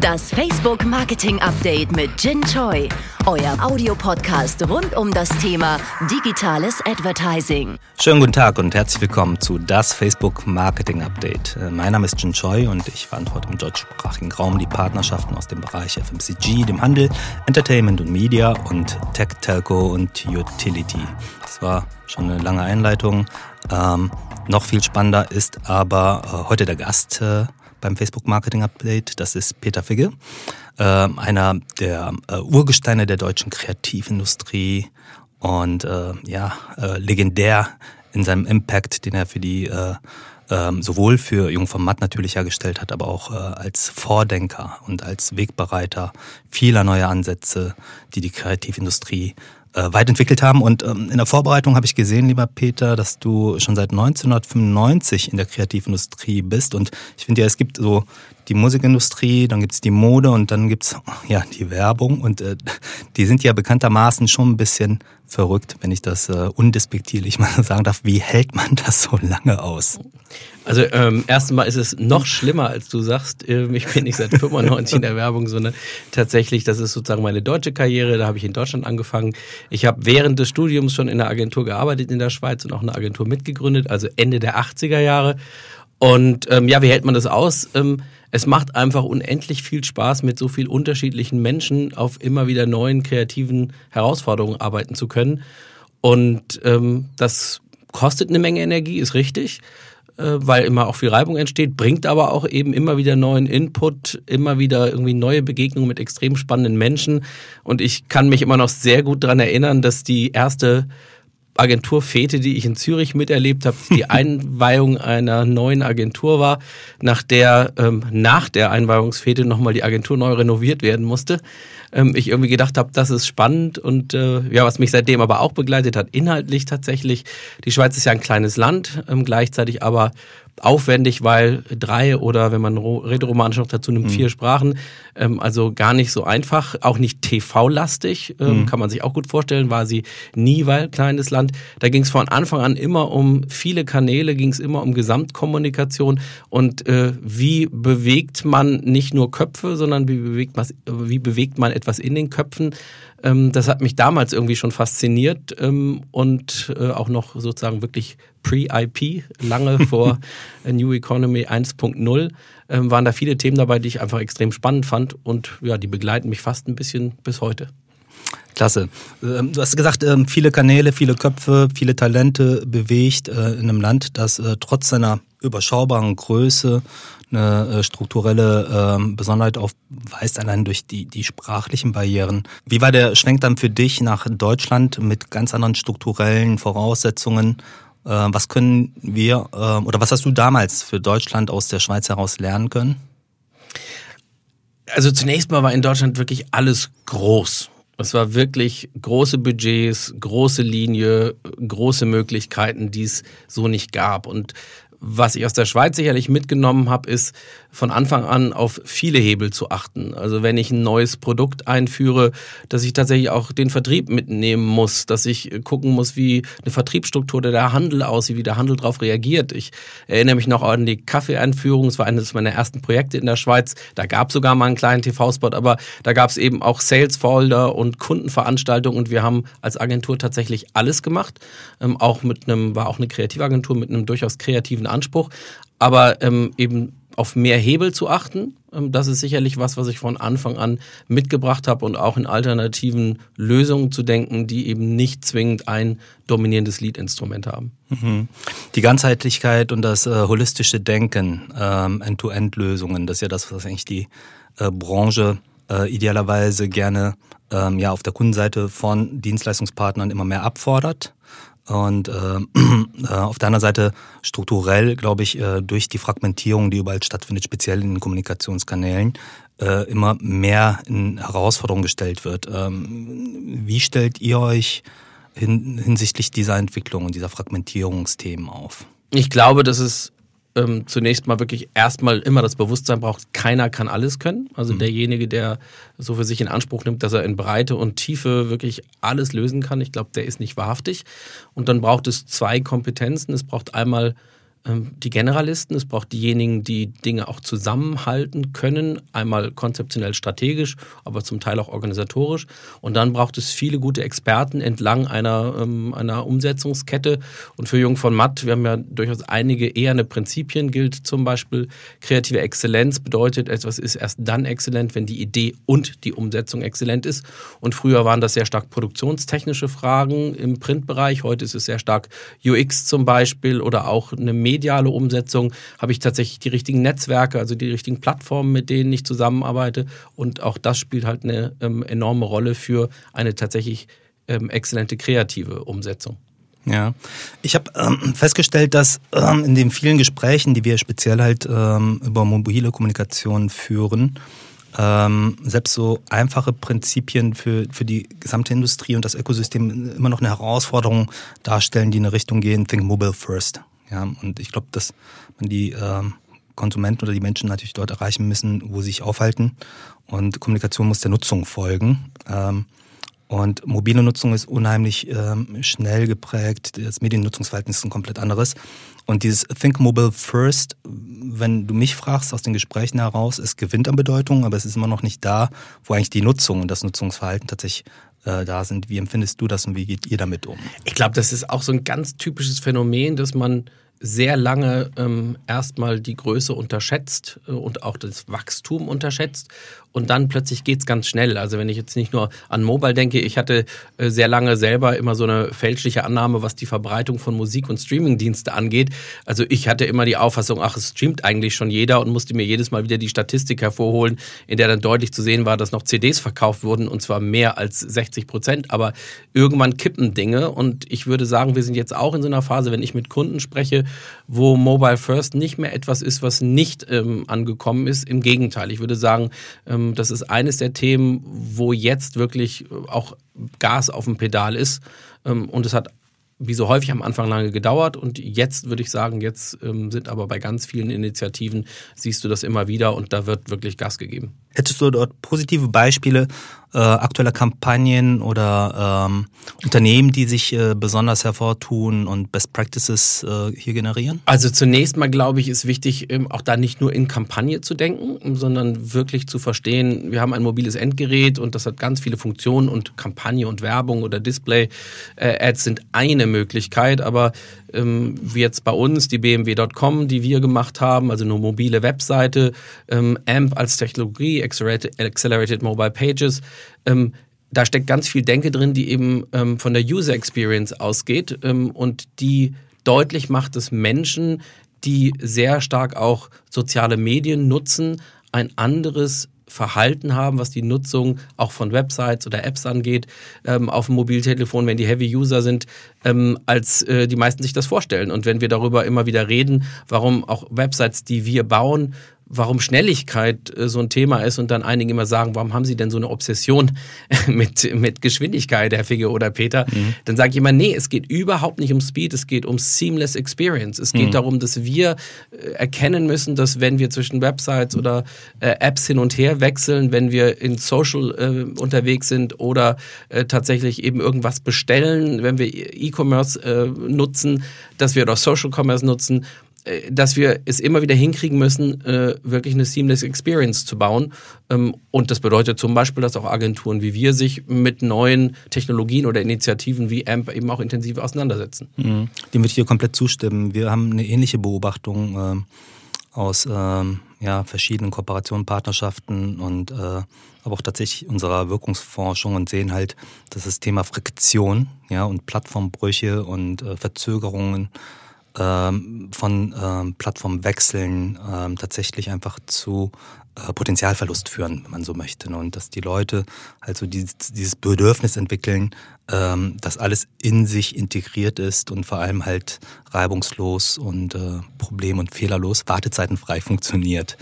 Das Facebook Marketing Update mit Jin Choi. Euer Audiopodcast rund um das Thema digitales Advertising. Schönen guten Tag und herzlich willkommen zu das Facebook Marketing Update. Äh, mein Name ist Jin Choi und ich verantworte im deutschsprachigen Raum die Partnerschaften aus dem Bereich FMCG, dem Handel, Entertainment und Media und Tech, Telco und Utility. Das war schon eine lange Einleitung. Ähm, noch viel spannender ist aber äh, heute der Gast äh, beim Facebook Marketing Update. Das ist Peter Figge, äh, einer der äh, Urgesteine der deutschen Kreativindustrie und äh, ja, äh, legendär in seinem Impact, den er für die äh, ähm, sowohl für Jung vom Matt natürlich hergestellt hat, aber auch äh, als Vordenker und als Wegbereiter vieler neuer Ansätze, die die Kreativindustrie weit entwickelt haben. Und ähm, in der Vorbereitung habe ich gesehen, lieber Peter, dass du schon seit 1995 in der Kreativindustrie bist. Und ich finde ja, es gibt so die Musikindustrie, dann gibt's die Mode und dann gibt's ja die Werbung. Und äh, die sind ja bekanntermaßen schon ein bisschen verrückt, wenn ich das äh, undespektierlich mal sagen darf. Wie hält man das so lange aus? Also ähm, erstmal ist es noch schlimmer, als du sagst. Ähm, ich bin nicht seit 95 in der Werbung, sondern tatsächlich, das ist sozusagen meine deutsche Karriere. Da habe ich in Deutschland angefangen. Ich habe während des Studiums schon in der Agentur gearbeitet in der Schweiz und auch eine Agentur mitgegründet, also Ende der 80er Jahre. Und ähm, ja, wie hält man das aus? Ähm, es macht einfach unendlich viel Spaß, mit so viel unterschiedlichen Menschen auf immer wieder neuen kreativen Herausforderungen arbeiten zu können. Und ähm, das kostet eine Menge Energie, ist richtig, äh, weil immer auch viel Reibung entsteht, bringt aber auch eben immer wieder neuen Input, immer wieder irgendwie neue Begegnungen mit extrem spannenden Menschen. Und ich kann mich immer noch sehr gut daran erinnern, dass die erste Agenturfete, die ich in Zürich miterlebt habe, die Einweihung einer neuen Agentur war, nach der ähm, nach der Einweihungsfete nochmal die Agentur neu renoviert werden musste. Ähm, ich irgendwie gedacht habe, das ist spannend und äh, ja, was mich seitdem aber auch begleitet hat, inhaltlich tatsächlich. Die Schweiz ist ja ein kleines Land, ähm, gleichzeitig aber aufwendig, weil drei oder wenn man rätoromanisch noch dazu nimmt, mhm. vier Sprachen, ähm, also gar nicht so einfach, auch nicht TV-lastig, ähm, mhm. kann man sich auch gut vorstellen, war sie nie, weil kleines Land. Da ging es von Anfang an immer um viele Kanäle, ging es immer um Gesamtkommunikation und äh, wie bewegt man nicht nur Köpfe, sondern wie bewegt, wie bewegt man etwas in den Köpfen. Ähm, das hat mich damals irgendwie schon fasziniert ähm, und äh, auch noch sozusagen wirklich pre-IP, lange vor New Economy 1.0, ähm, waren da viele Themen dabei, die ich einfach extrem spannend fand und ja, die begleiten mich fast ein bisschen bis heute. Klasse. Ähm, du hast gesagt, ähm, viele Kanäle, viele Köpfe, viele Talente bewegt äh, in einem Land, das äh, trotz seiner überschaubaren Größe eine äh, strukturelle ähm, Besonderheit aufweist, allein durch die, die sprachlichen Barrieren. Wie war der Schwenk dann für dich nach Deutschland mit ganz anderen strukturellen Voraussetzungen? Was können wir oder was hast du damals für Deutschland aus der Schweiz heraus lernen können? Also zunächst mal war in Deutschland wirklich alles groß. Es war wirklich große Budgets, große Linie, große Möglichkeiten, die es so nicht gab. Und was ich aus der Schweiz sicherlich mitgenommen habe, ist von Anfang an auf viele Hebel zu achten. Also wenn ich ein neues Produkt einführe, dass ich tatsächlich auch den Vertrieb mitnehmen muss, dass ich gucken muss, wie eine Vertriebsstruktur der Handel aussieht, wie der Handel darauf reagiert. Ich erinnere mich noch an die Kaffeeeinführung, es war eines meiner ersten Projekte in der Schweiz. Da gab es sogar mal einen kleinen TV-Spot, aber da gab es eben auch Sales-Folder und Kundenveranstaltungen und wir haben als Agentur tatsächlich alles gemacht. Ähm, auch mit einem, war auch eine Kreativagentur mit einem durchaus kreativen Anspruch, aber ähm, eben auf mehr Hebel zu achten. Ähm, das ist sicherlich was, was ich von Anfang an mitgebracht habe und auch in alternativen Lösungen zu denken, die eben nicht zwingend ein dominierendes Lead-Instrument haben. Mhm. Die Ganzheitlichkeit und das äh, holistische Denken, ähm, End-to-End-Lösungen, das ist ja das, was eigentlich die äh, Branche äh, idealerweise gerne ähm, ja auf der Kundenseite von Dienstleistungspartnern immer mehr abfordert. Und äh, äh, auf der anderen Seite strukturell, glaube ich, äh, durch die Fragmentierung, die überall stattfindet, speziell in den Kommunikationskanälen, äh, immer mehr in Herausforderungen gestellt wird. Ähm, wie stellt ihr euch hin, hinsichtlich dieser Entwicklung und dieser Fragmentierungsthemen auf? Ich glaube, dass es ähm, zunächst mal wirklich erstmal immer das Bewusstsein braucht, keiner kann alles können. Also mhm. derjenige, der so für sich in Anspruch nimmt, dass er in Breite und Tiefe wirklich alles lösen kann, ich glaube, der ist nicht wahrhaftig. Und dann braucht es zwei Kompetenzen. Es braucht einmal die Generalisten, es braucht diejenigen, die Dinge auch zusammenhalten können, einmal konzeptionell strategisch, aber zum Teil auch organisatorisch. Und dann braucht es viele gute Experten entlang einer, ähm, einer Umsetzungskette. Und für Jung von Matt, wir haben ja durchaus einige eherne Prinzipien, gilt zum Beispiel kreative Exzellenz bedeutet, etwas ist erst dann exzellent, wenn die Idee und die Umsetzung exzellent ist. Und früher waren das sehr stark produktionstechnische Fragen im Printbereich, heute ist es sehr stark UX zum Beispiel oder auch eine mediale Umsetzung? Habe ich tatsächlich die richtigen Netzwerke, also die richtigen Plattformen, mit denen ich zusammenarbeite? Und auch das spielt halt eine ähm, enorme Rolle für eine tatsächlich ähm, exzellente kreative Umsetzung. Ja, ich habe ähm, festgestellt, dass ähm, in den vielen Gesprächen, die wir speziell halt ähm, über mobile Kommunikation führen, ähm, selbst so einfache Prinzipien für, für die gesamte Industrie und das Ökosystem immer noch eine Herausforderung darstellen, die in eine Richtung gehen, think mobile first. Ja, und ich glaube, dass man die ähm, Konsumenten oder die Menschen natürlich dort erreichen müssen, wo sie sich aufhalten. Und Kommunikation muss der Nutzung folgen. Ähm, und mobile Nutzung ist unheimlich ähm, schnell geprägt. Das Mediennutzungsverhalten ist ein komplett anderes. Und dieses Think Mobile First, wenn du mich fragst aus den Gesprächen heraus, es gewinnt an Bedeutung, aber es ist immer noch nicht da, wo eigentlich die Nutzung und das Nutzungsverhalten tatsächlich äh, da sind. Wie empfindest du das und wie geht ihr damit um? Ich glaube, das ist auch so ein ganz typisches Phänomen, dass man sehr lange ähm, erstmal die Größe unterschätzt äh, und auch das Wachstum unterschätzt und dann plötzlich geht's ganz schnell. Also wenn ich jetzt nicht nur an Mobile denke, ich hatte äh, sehr lange selber immer so eine fälschliche Annahme, was die Verbreitung von Musik und Streamingdienste angeht. Also ich hatte immer die Auffassung, ach, es streamt eigentlich schon jeder und musste mir jedes Mal wieder die Statistik hervorholen, in der dann deutlich zu sehen war, dass noch CDs verkauft wurden und zwar mehr als 60 Prozent. Aber irgendwann kippen Dinge und ich würde sagen, wir sind jetzt auch in so einer Phase, wenn ich mit Kunden spreche, wo Mobile First nicht mehr etwas ist, was nicht ähm, angekommen ist. Im Gegenteil, ich würde sagen, ähm, das ist eines der Themen, wo jetzt wirklich auch Gas auf dem Pedal ist. Ähm, und es hat wie so häufig am Anfang lange gedauert und jetzt würde ich sagen, jetzt ähm, sind aber bei ganz vielen Initiativen, siehst du das immer wieder und da wird wirklich Gas gegeben. Hättest du dort positive Beispiele äh, aktueller Kampagnen oder ähm, Unternehmen, die sich äh, besonders hervortun und Best Practices äh, hier generieren? Also zunächst mal glaube ich, ist wichtig, ähm, auch da nicht nur in Kampagne zu denken, sondern wirklich zu verstehen, wir haben ein mobiles Endgerät und das hat ganz viele Funktionen und Kampagne und Werbung oder Display-Ads sind eine Möglichkeit, aber ähm, wie jetzt bei uns die BMW.com, die wir gemacht haben, also eine mobile Webseite, ähm, AMP als Technologie, Accelerated, Accelerated Mobile Pages, ähm, da steckt ganz viel Denke drin, die eben ähm, von der User Experience ausgeht ähm, und die deutlich macht, dass Menschen, die sehr stark auch soziale Medien nutzen, ein anderes Verhalten haben, was die Nutzung auch von Websites oder Apps angeht, ähm, auf dem Mobiltelefon, wenn die Heavy-User sind, ähm, als äh, die meisten sich das vorstellen. Und wenn wir darüber immer wieder reden, warum auch Websites, die wir bauen, warum Schnelligkeit äh, so ein Thema ist und dann einige immer sagen, warum haben Sie denn so eine Obsession mit, mit Geschwindigkeit, Herr Figge oder Peter? Mhm. Dann sage ich immer, nee, es geht überhaupt nicht um Speed, es geht um Seamless Experience. Es geht mhm. darum, dass wir äh, erkennen müssen, dass wenn wir zwischen Websites oder äh, Apps hin und her wechseln, wenn wir in Social äh, unterwegs sind oder äh, tatsächlich eben irgendwas bestellen, wenn wir E-Commerce äh, nutzen, dass wir doch Social Commerce nutzen, dass wir es immer wieder hinkriegen müssen, äh, wirklich eine seamless Experience zu bauen. Ähm, und das bedeutet zum Beispiel, dass auch Agenturen wie wir sich mit neuen Technologien oder Initiativen wie AMP eben auch intensiv auseinandersetzen. Mhm. Dem würde ich dir komplett zustimmen. Wir haben eine ähnliche Beobachtung ähm, aus ähm, ja, verschiedenen Kooperationen, Partnerschaften und äh, aber auch tatsächlich unserer Wirkungsforschung und sehen halt, dass das Thema Friktion ja, und Plattformbrüche und äh, Verzögerungen ähm, von ähm, Plattformwechseln ähm, tatsächlich einfach zu äh, Potenzialverlust führen, wenn man so möchte. Und dass die Leute also dieses, dieses Bedürfnis entwickeln, ähm, dass alles in sich integriert ist und vor allem halt reibungslos und äh, problem- und fehlerlos, wartezeitenfrei funktioniert.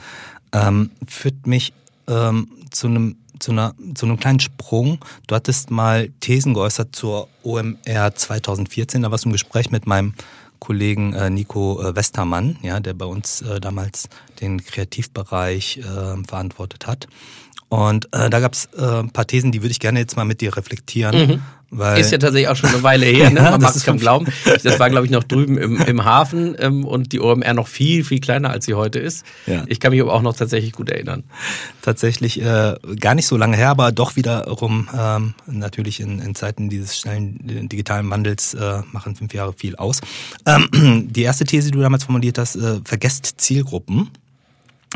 Ähm, führt mich ähm, zu einem zu, einer, zu einem kleinen Sprung. Du hattest mal Thesen geäußert zur OMR 2014. Da warst du im Gespräch mit meinem Kollegen äh, Nico äh, Westermann, ja, der bei uns äh, damals den Kreativbereich äh, verantwortet hat. Und äh, da gab es äh, ein paar Thesen, die würde ich gerne jetzt mal mit dir reflektieren, mhm. Weil ist ja tatsächlich auch schon eine Weile her, ne? man mag es kaum glauben. Das war, glaube ich, noch drüben im, im Hafen ähm, und die OMR noch viel, viel kleiner, als sie heute ist. Ja. Ich kann mich aber auch noch tatsächlich gut erinnern. Tatsächlich äh, gar nicht so lange her, aber doch wiederum ähm, natürlich in, in Zeiten dieses schnellen digitalen Wandels äh, machen fünf Jahre viel aus. Ähm, die erste These, die du damals formuliert hast, äh, vergesst Zielgruppen.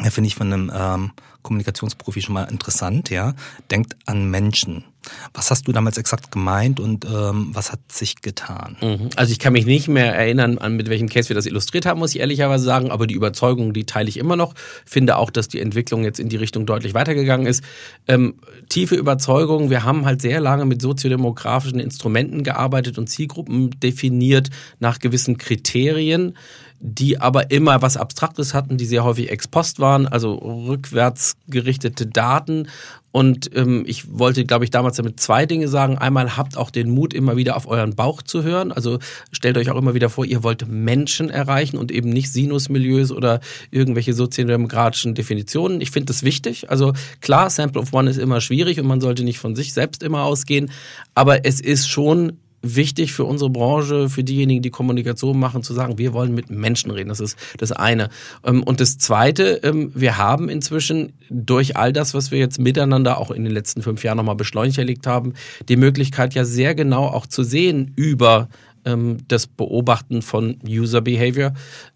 Ja, finde ich von einem ähm, Kommunikationsprofi schon mal interessant, ja. Denkt an Menschen. Was hast du damals exakt gemeint und ähm, was hat sich getan? Mhm. Also ich kann mich nicht mehr erinnern, an mit welchem Case wir das illustriert haben, muss ich ehrlicherweise sagen, aber die Überzeugung, die teile ich immer noch. Finde auch, dass die Entwicklung jetzt in die Richtung deutlich weitergegangen ist. Ähm, tiefe Überzeugung, wir haben halt sehr lange mit soziodemografischen Instrumenten gearbeitet und Zielgruppen definiert nach gewissen Kriterien die aber immer was Abstraktes hatten, die sehr häufig ex post waren, also rückwärts gerichtete Daten. Und ähm, ich wollte, glaube ich, damals damit zwei Dinge sagen. Einmal habt auch den Mut, immer wieder auf euren Bauch zu hören. Also stellt euch auch immer wieder vor, ihr wollt Menschen erreichen und eben nicht Sinusmilieus oder irgendwelche sozialdemokratischen Definitionen. Ich finde das wichtig. Also klar, Sample of One ist immer schwierig und man sollte nicht von sich selbst immer ausgehen. Aber es ist schon wichtig für unsere Branche, für diejenigen, die Kommunikation machen, zu sagen, wir wollen mit Menschen reden. Das ist das eine. Ähm, und das zweite, ähm, wir haben inzwischen durch all das, was wir jetzt miteinander auch in den letzten fünf Jahren nochmal beschleunigt haben, die Möglichkeit ja sehr genau auch zu sehen über ähm, das Beobachten von User Behavior,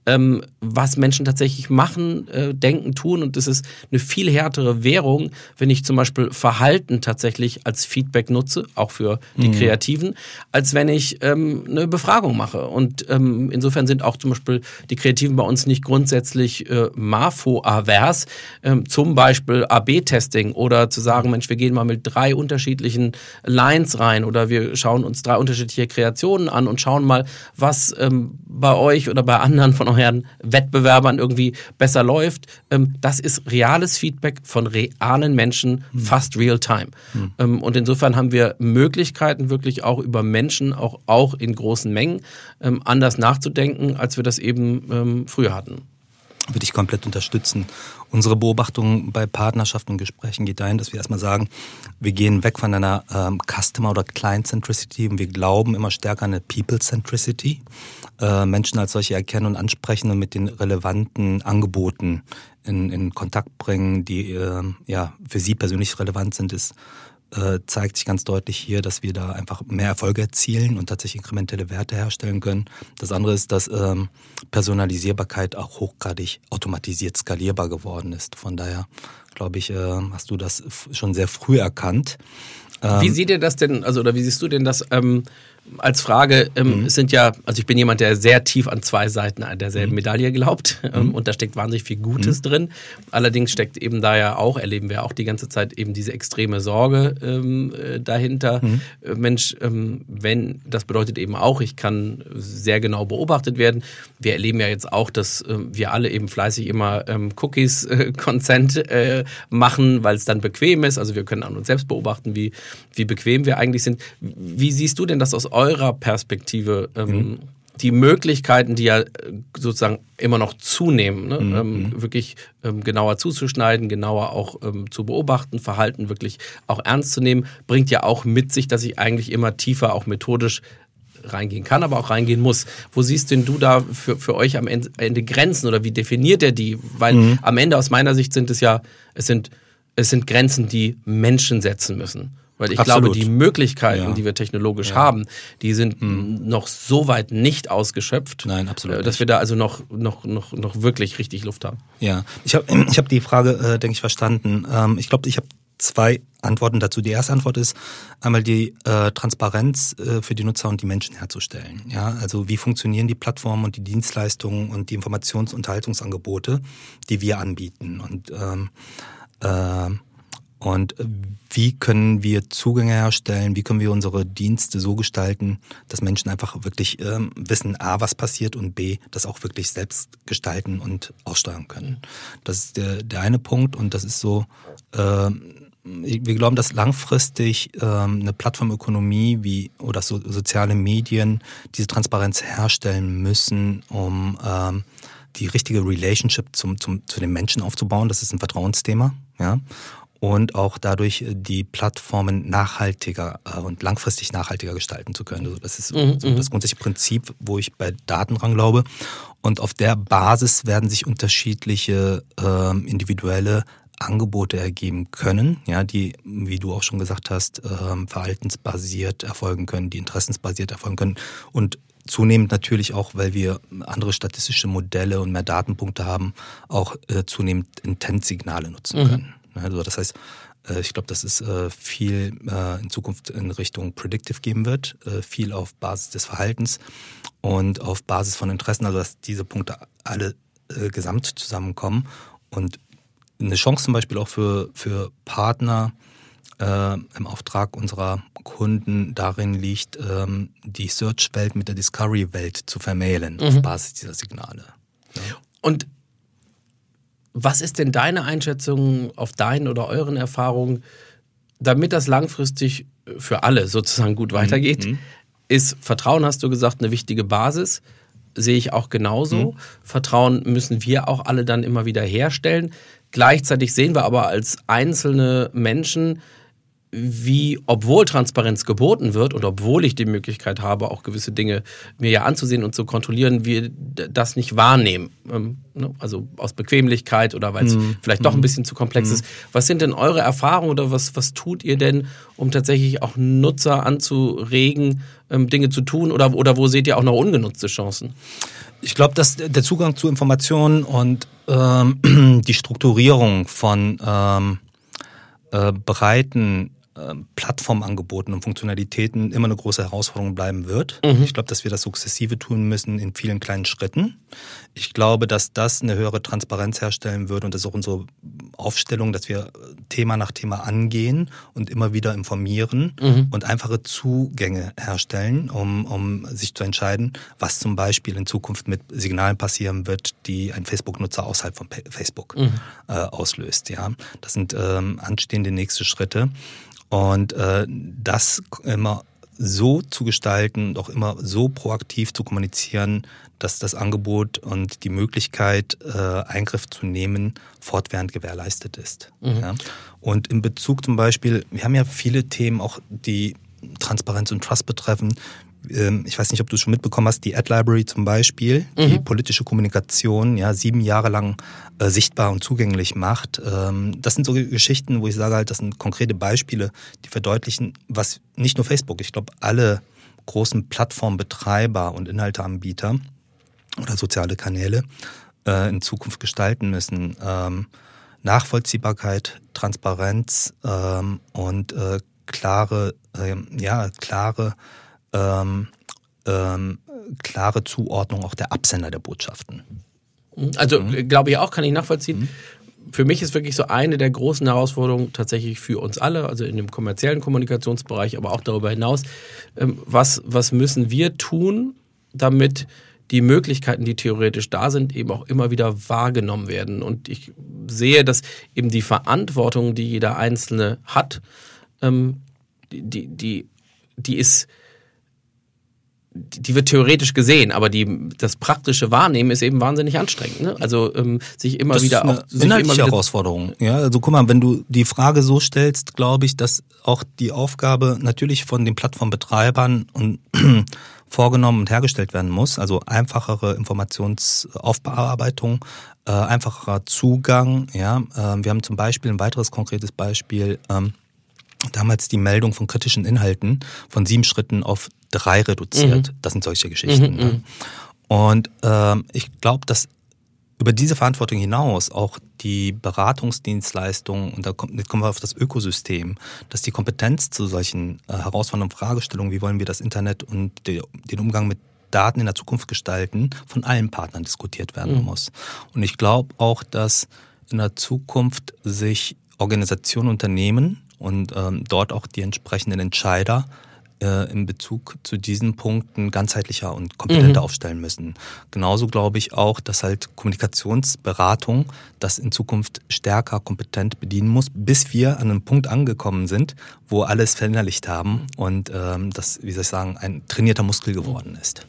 ähm, was Menschen tatsächlich machen, äh, denken, tun. Und das ist eine viel härtere Währung, wenn ich zum Beispiel Verhalten tatsächlich als Feedback nutze, auch für die mhm. Kreativen, als wenn ich ähm, eine Befragung mache. Und ähm, insofern sind auch zum Beispiel die Kreativen bei uns nicht grundsätzlich äh, MAFO-avers, ähm, zum Beispiel AB-Testing oder zu sagen, Mensch, wir gehen mal mit drei unterschiedlichen Lines rein oder wir schauen uns drei unterschiedliche Kreationen an und schauen mal, was ähm, bei euch oder bei anderen von euren Wettbewerbern irgendwie besser läuft. Ähm, das ist reales Feedback von realen Menschen, mhm. fast real time. Mhm. Ähm, und insofern haben wir Möglichkeiten, wirklich auch über Menschen, auch, auch in großen Mengen, ähm, anders nachzudenken, als wir das eben früher hatten würde ich komplett unterstützen. Unsere Beobachtung bei Partnerschaften und Gesprächen geht dahin, dass wir erstmal sagen, wir gehen weg von einer ähm, Customer- oder Client-Centricity und wir glauben immer stärker an eine People-Centricity. Äh, Menschen als solche erkennen und ansprechen und mit den relevanten Angeboten in, in Kontakt bringen, die äh, ja für sie persönlich relevant sind, ist äh, zeigt sich ganz deutlich hier, dass wir da einfach mehr Erfolge erzielen und tatsächlich inkrementelle Werte herstellen können. Das andere ist, dass ähm, Personalisierbarkeit auch hochgradig automatisiert skalierbar geworden ist. Von daher glaube ich, äh, hast du das schon sehr früh erkannt. wie ähm, seht ihr das denn, also oder wie siehst du denn das? Ähm, als Frage, ähm, mhm. sind ja, also ich bin jemand, der sehr tief an zwei Seiten derselben mhm. Medaille glaubt ähm, mhm. und da steckt wahnsinnig viel Gutes mhm. drin. Allerdings steckt eben da ja auch, erleben wir auch die ganze Zeit eben diese extreme Sorge ähm, äh, dahinter. Mhm. Äh, Mensch, ähm, wenn, das bedeutet eben auch, ich kann sehr genau beobachtet werden. Wir erleben ja jetzt auch, dass äh, wir alle eben fleißig immer ähm, Cookies äh, Consent äh, machen, weil es dann bequem ist. Also wir können an uns selbst beobachten, wie, wie bequem wir eigentlich sind. Wie siehst du denn das aus eurer Perspektive ähm, mhm. die Möglichkeiten, die ja äh, sozusagen immer noch zunehmen, ne? mhm. ähm, mhm. wirklich ähm, genauer zuzuschneiden, genauer auch ähm, zu beobachten, Verhalten wirklich auch ernst zu nehmen, bringt ja auch mit sich, dass ich eigentlich immer tiefer auch methodisch reingehen kann, aber auch reingehen muss. Wo siehst denn du da für, für euch am Ende Grenzen oder wie definiert er die? Weil mhm. am Ende aus meiner Sicht sind es ja, es sind, es sind Grenzen, die Menschen setzen müssen. Weil ich Absolut. glaube, die Möglichkeiten, ja. die wir technologisch ja. haben, die sind hm. noch so weit nicht ausgeschöpft, Nein, absolut äh, dass wir da also noch, noch, noch, noch wirklich richtig Luft haben. Ja, ich habe ich hab die Frage, äh, denke ich, verstanden. Ähm, ich glaube, ich habe zwei Antworten dazu. Die erste Antwort ist einmal die äh, Transparenz äh, für die Nutzer und die Menschen herzustellen. Ja, also wie funktionieren die Plattformen und die Dienstleistungen und die Informations- und Haltungsangebote, die wir anbieten und ähm, äh, und wie können wir Zugänge herstellen? Wie können wir unsere Dienste so gestalten, dass Menschen einfach wirklich ähm, wissen, A, was passiert und B, das auch wirklich selbst gestalten und aussteuern können. Das ist der, der eine Punkt und das ist so, äh, wir glauben, dass langfristig ähm, eine Plattformökonomie wie oder so, soziale Medien diese Transparenz herstellen müssen, um ähm, die richtige Relationship zum, zum, zu den Menschen aufzubauen. Das ist ein Vertrauensthema. Ja? Und auch dadurch die Plattformen nachhaltiger äh, und langfristig nachhaltiger gestalten zu können. Also das ist mhm, so mhm. das grundsätzliche Prinzip, wo ich bei Daten dran glaube. Und auf der Basis werden sich unterschiedliche ähm, individuelle Angebote ergeben können, ja, die, wie du auch schon gesagt hast, ähm, verhaltensbasiert erfolgen können, die interessensbasiert erfolgen können und zunehmend natürlich auch, weil wir andere statistische Modelle und mehr Datenpunkte haben, auch äh, zunehmend Intent-Signale nutzen mhm. können. Also das heißt, äh, ich glaube, dass es äh, viel äh, in Zukunft in Richtung Predictive geben wird, viel auf Basis des Verhaltens und auf Basis von Interessen, also dass diese Punkte alle gesamt zusammenkommen und eine Chance zum Beispiel auch für, für Partner äh, im Auftrag unserer Kunden darin liegt, ähm, die Search-Welt mit der Discovery-Welt zu vermählen mhm. auf Basis dieser Signale. Ja. Und was ist denn deine Einschätzung auf deinen oder euren Erfahrungen, damit das langfristig für alle sozusagen gut weitergeht? Mhm. Ist Vertrauen, hast du gesagt, eine wichtige Basis? Sehe ich auch genauso. Mhm. Vertrauen müssen wir auch alle dann immer wieder herstellen. Gleichzeitig sehen wir aber als einzelne Menschen, wie, obwohl Transparenz geboten wird und obwohl ich die Möglichkeit habe, auch gewisse Dinge mir ja anzusehen und zu kontrollieren, wir das nicht wahrnehmen. Ähm, ne? Also aus Bequemlichkeit oder weil es mhm. vielleicht doch ein mhm. bisschen zu komplex mhm. ist. Was sind denn eure Erfahrungen oder was, was tut ihr denn, um tatsächlich auch Nutzer anzuregen, ähm, Dinge zu tun oder, oder wo seht ihr auch noch ungenutzte Chancen? Ich glaube, dass der Zugang zu Informationen und ähm, die Strukturierung von ähm, äh, breiten ähm, Plattformangeboten und Funktionalitäten immer eine große Herausforderung bleiben wird. Mhm. Ich glaube, dass wir das sukzessive tun müssen in vielen kleinen Schritten. Ich glaube, dass das eine höhere Transparenz herstellen wird und das ist auch unsere Aufstellung, dass wir Thema nach Thema angehen und immer wieder informieren mhm. und einfache Zugänge herstellen, um, um sich zu entscheiden, was zum Beispiel in Zukunft mit Signalen passieren wird, die ein Facebook-Nutzer außerhalb von Facebook mhm. äh, auslöst. Ja, das sind ähm, anstehende nächste Schritte. Und äh, das immer so zu gestalten und auch immer so proaktiv zu kommunizieren, dass das Angebot und die Möglichkeit, äh, Eingriff zu nehmen, fortwährend gewährleistet ist. Mhm. Ja? Und in Bezug zum Beispiel, wir haben ja viele Themen, auch die Transparenz und Trust betreffen. Ähm, ich weiß nicht, ob du es schon mitbekommen hast, die Ad Library zum Beispiel, mhm. die politische Kommunikation ja sieben Jahre lang äh, sichtbar und zugänglich macht. Ähm, das sind so Geschichten, wo ich sage halt, das sind konkrete Beispiele, die verdeutlichen, was nicht nur Facebook, ich glaube alle großen Plattformbetreiber und Inhalteanbieter oder soziale Kanäle äh, in Zukunft gestalten müssen. Ähm, Nachvollziehbarkeit, Transparenz ähm, und äh, klare, ähm, ja, klare ähm, ähm, klare Zuordnung auch der Absender der Botschaften. Also mhm. glaube ich auch, kann ich nachvollziehen. Mhm. Für mich ist wirklich so eine der großen Herausforderungen tatsächlich für uns alle, also in dem kommerziellen Kommunikationsbereich, aber auch darüber hinaus, ähm, was, was müssen wir tun, damit die Möglichkeiten, die theoretisch da sind, eben auch immer wieder wahrgenommen werden. Und ich sehe, dass eben die Verantwortung, die jeder Einzelne hat, ähm, die, die, die ist die wird theoretisch gesehen, aber die, das praktische Wahrnehmen ist eben wahnsinnig anstrengend. Ne? Also ähm, sich immer das wieder auch sich inhaltliche immer Herausforderung. Ja, also guck mal, wenn du die Frage so stellst, glaube ich, dass auch die Aufgabe natürlich von den Plattformbetreibern und vorgenommen und hergestellt werden muss. Also einfachere Informationsaufbearbeitung, äh, einfacherer Zugang. Ja, äh, wir haben zum Beispiel ein weiteres konkretes Beispiel. Ähm, damals die Meldung von kritischen Inhalten von sieben Schritten auf drei reduziert. Mhm. Das sind solche Geschichten. Mhm, ne? Mhm. Und ähm, ich glaube, dass über diese Verantwortung hinaus auch die Beratungsdienstleistungen, und da kommen wir auf das Ökosystem, dass die Kompetenz zu solchen äh, herausfordernden Fragestellungen, wie wollen wir das Internet und die, den Umgang mit Daten in der Zukunft gestalten, von allen Partnern diskutiert werden mhm. muss. Und ich glaube auch, dass in der Zukunft sich Organisationen, Unternehmen und ähm, dort auch die entsprechenden Entscheider äh, in Bezug zu diesen Punkten ganzheitlicher und kompetenter mhm. aufstellen müssen. Genauso glaube ich auch, dass halt Kommunikationsberatung das in Zukunft stärker kompetent bedienen muss, bis wir an einem Punkt angekommen sind, wo alles verinnerlicht haben und ähm, das, wie soll ich sagen, ein trainierter Muskel geworden ist.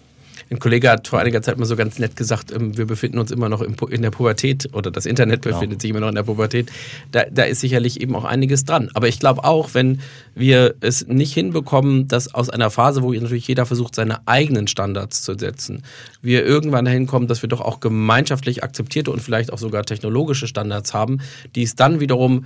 Ein Kollege hat vor einiger Zeit mal so ganz nett gesagt, ähm, wir befinden uns immer noch in der Pubertät oder das Internet genau. befindet sich immer noch in der Pubertät. Da, da ist sicherlich eben auch einiges dran. Aber ich glaube auch, wenn wir es nicht hinbekommen, dass aus einer Phase, wo natürlich jeder versucht, seine eigenen Standards zu setzen, wir irgendwann dahin kommen, dass wir doch auch gemeinschaftlich akzeptierte und vielleicht auch sogar technologische Standards haben, die es dann wiederum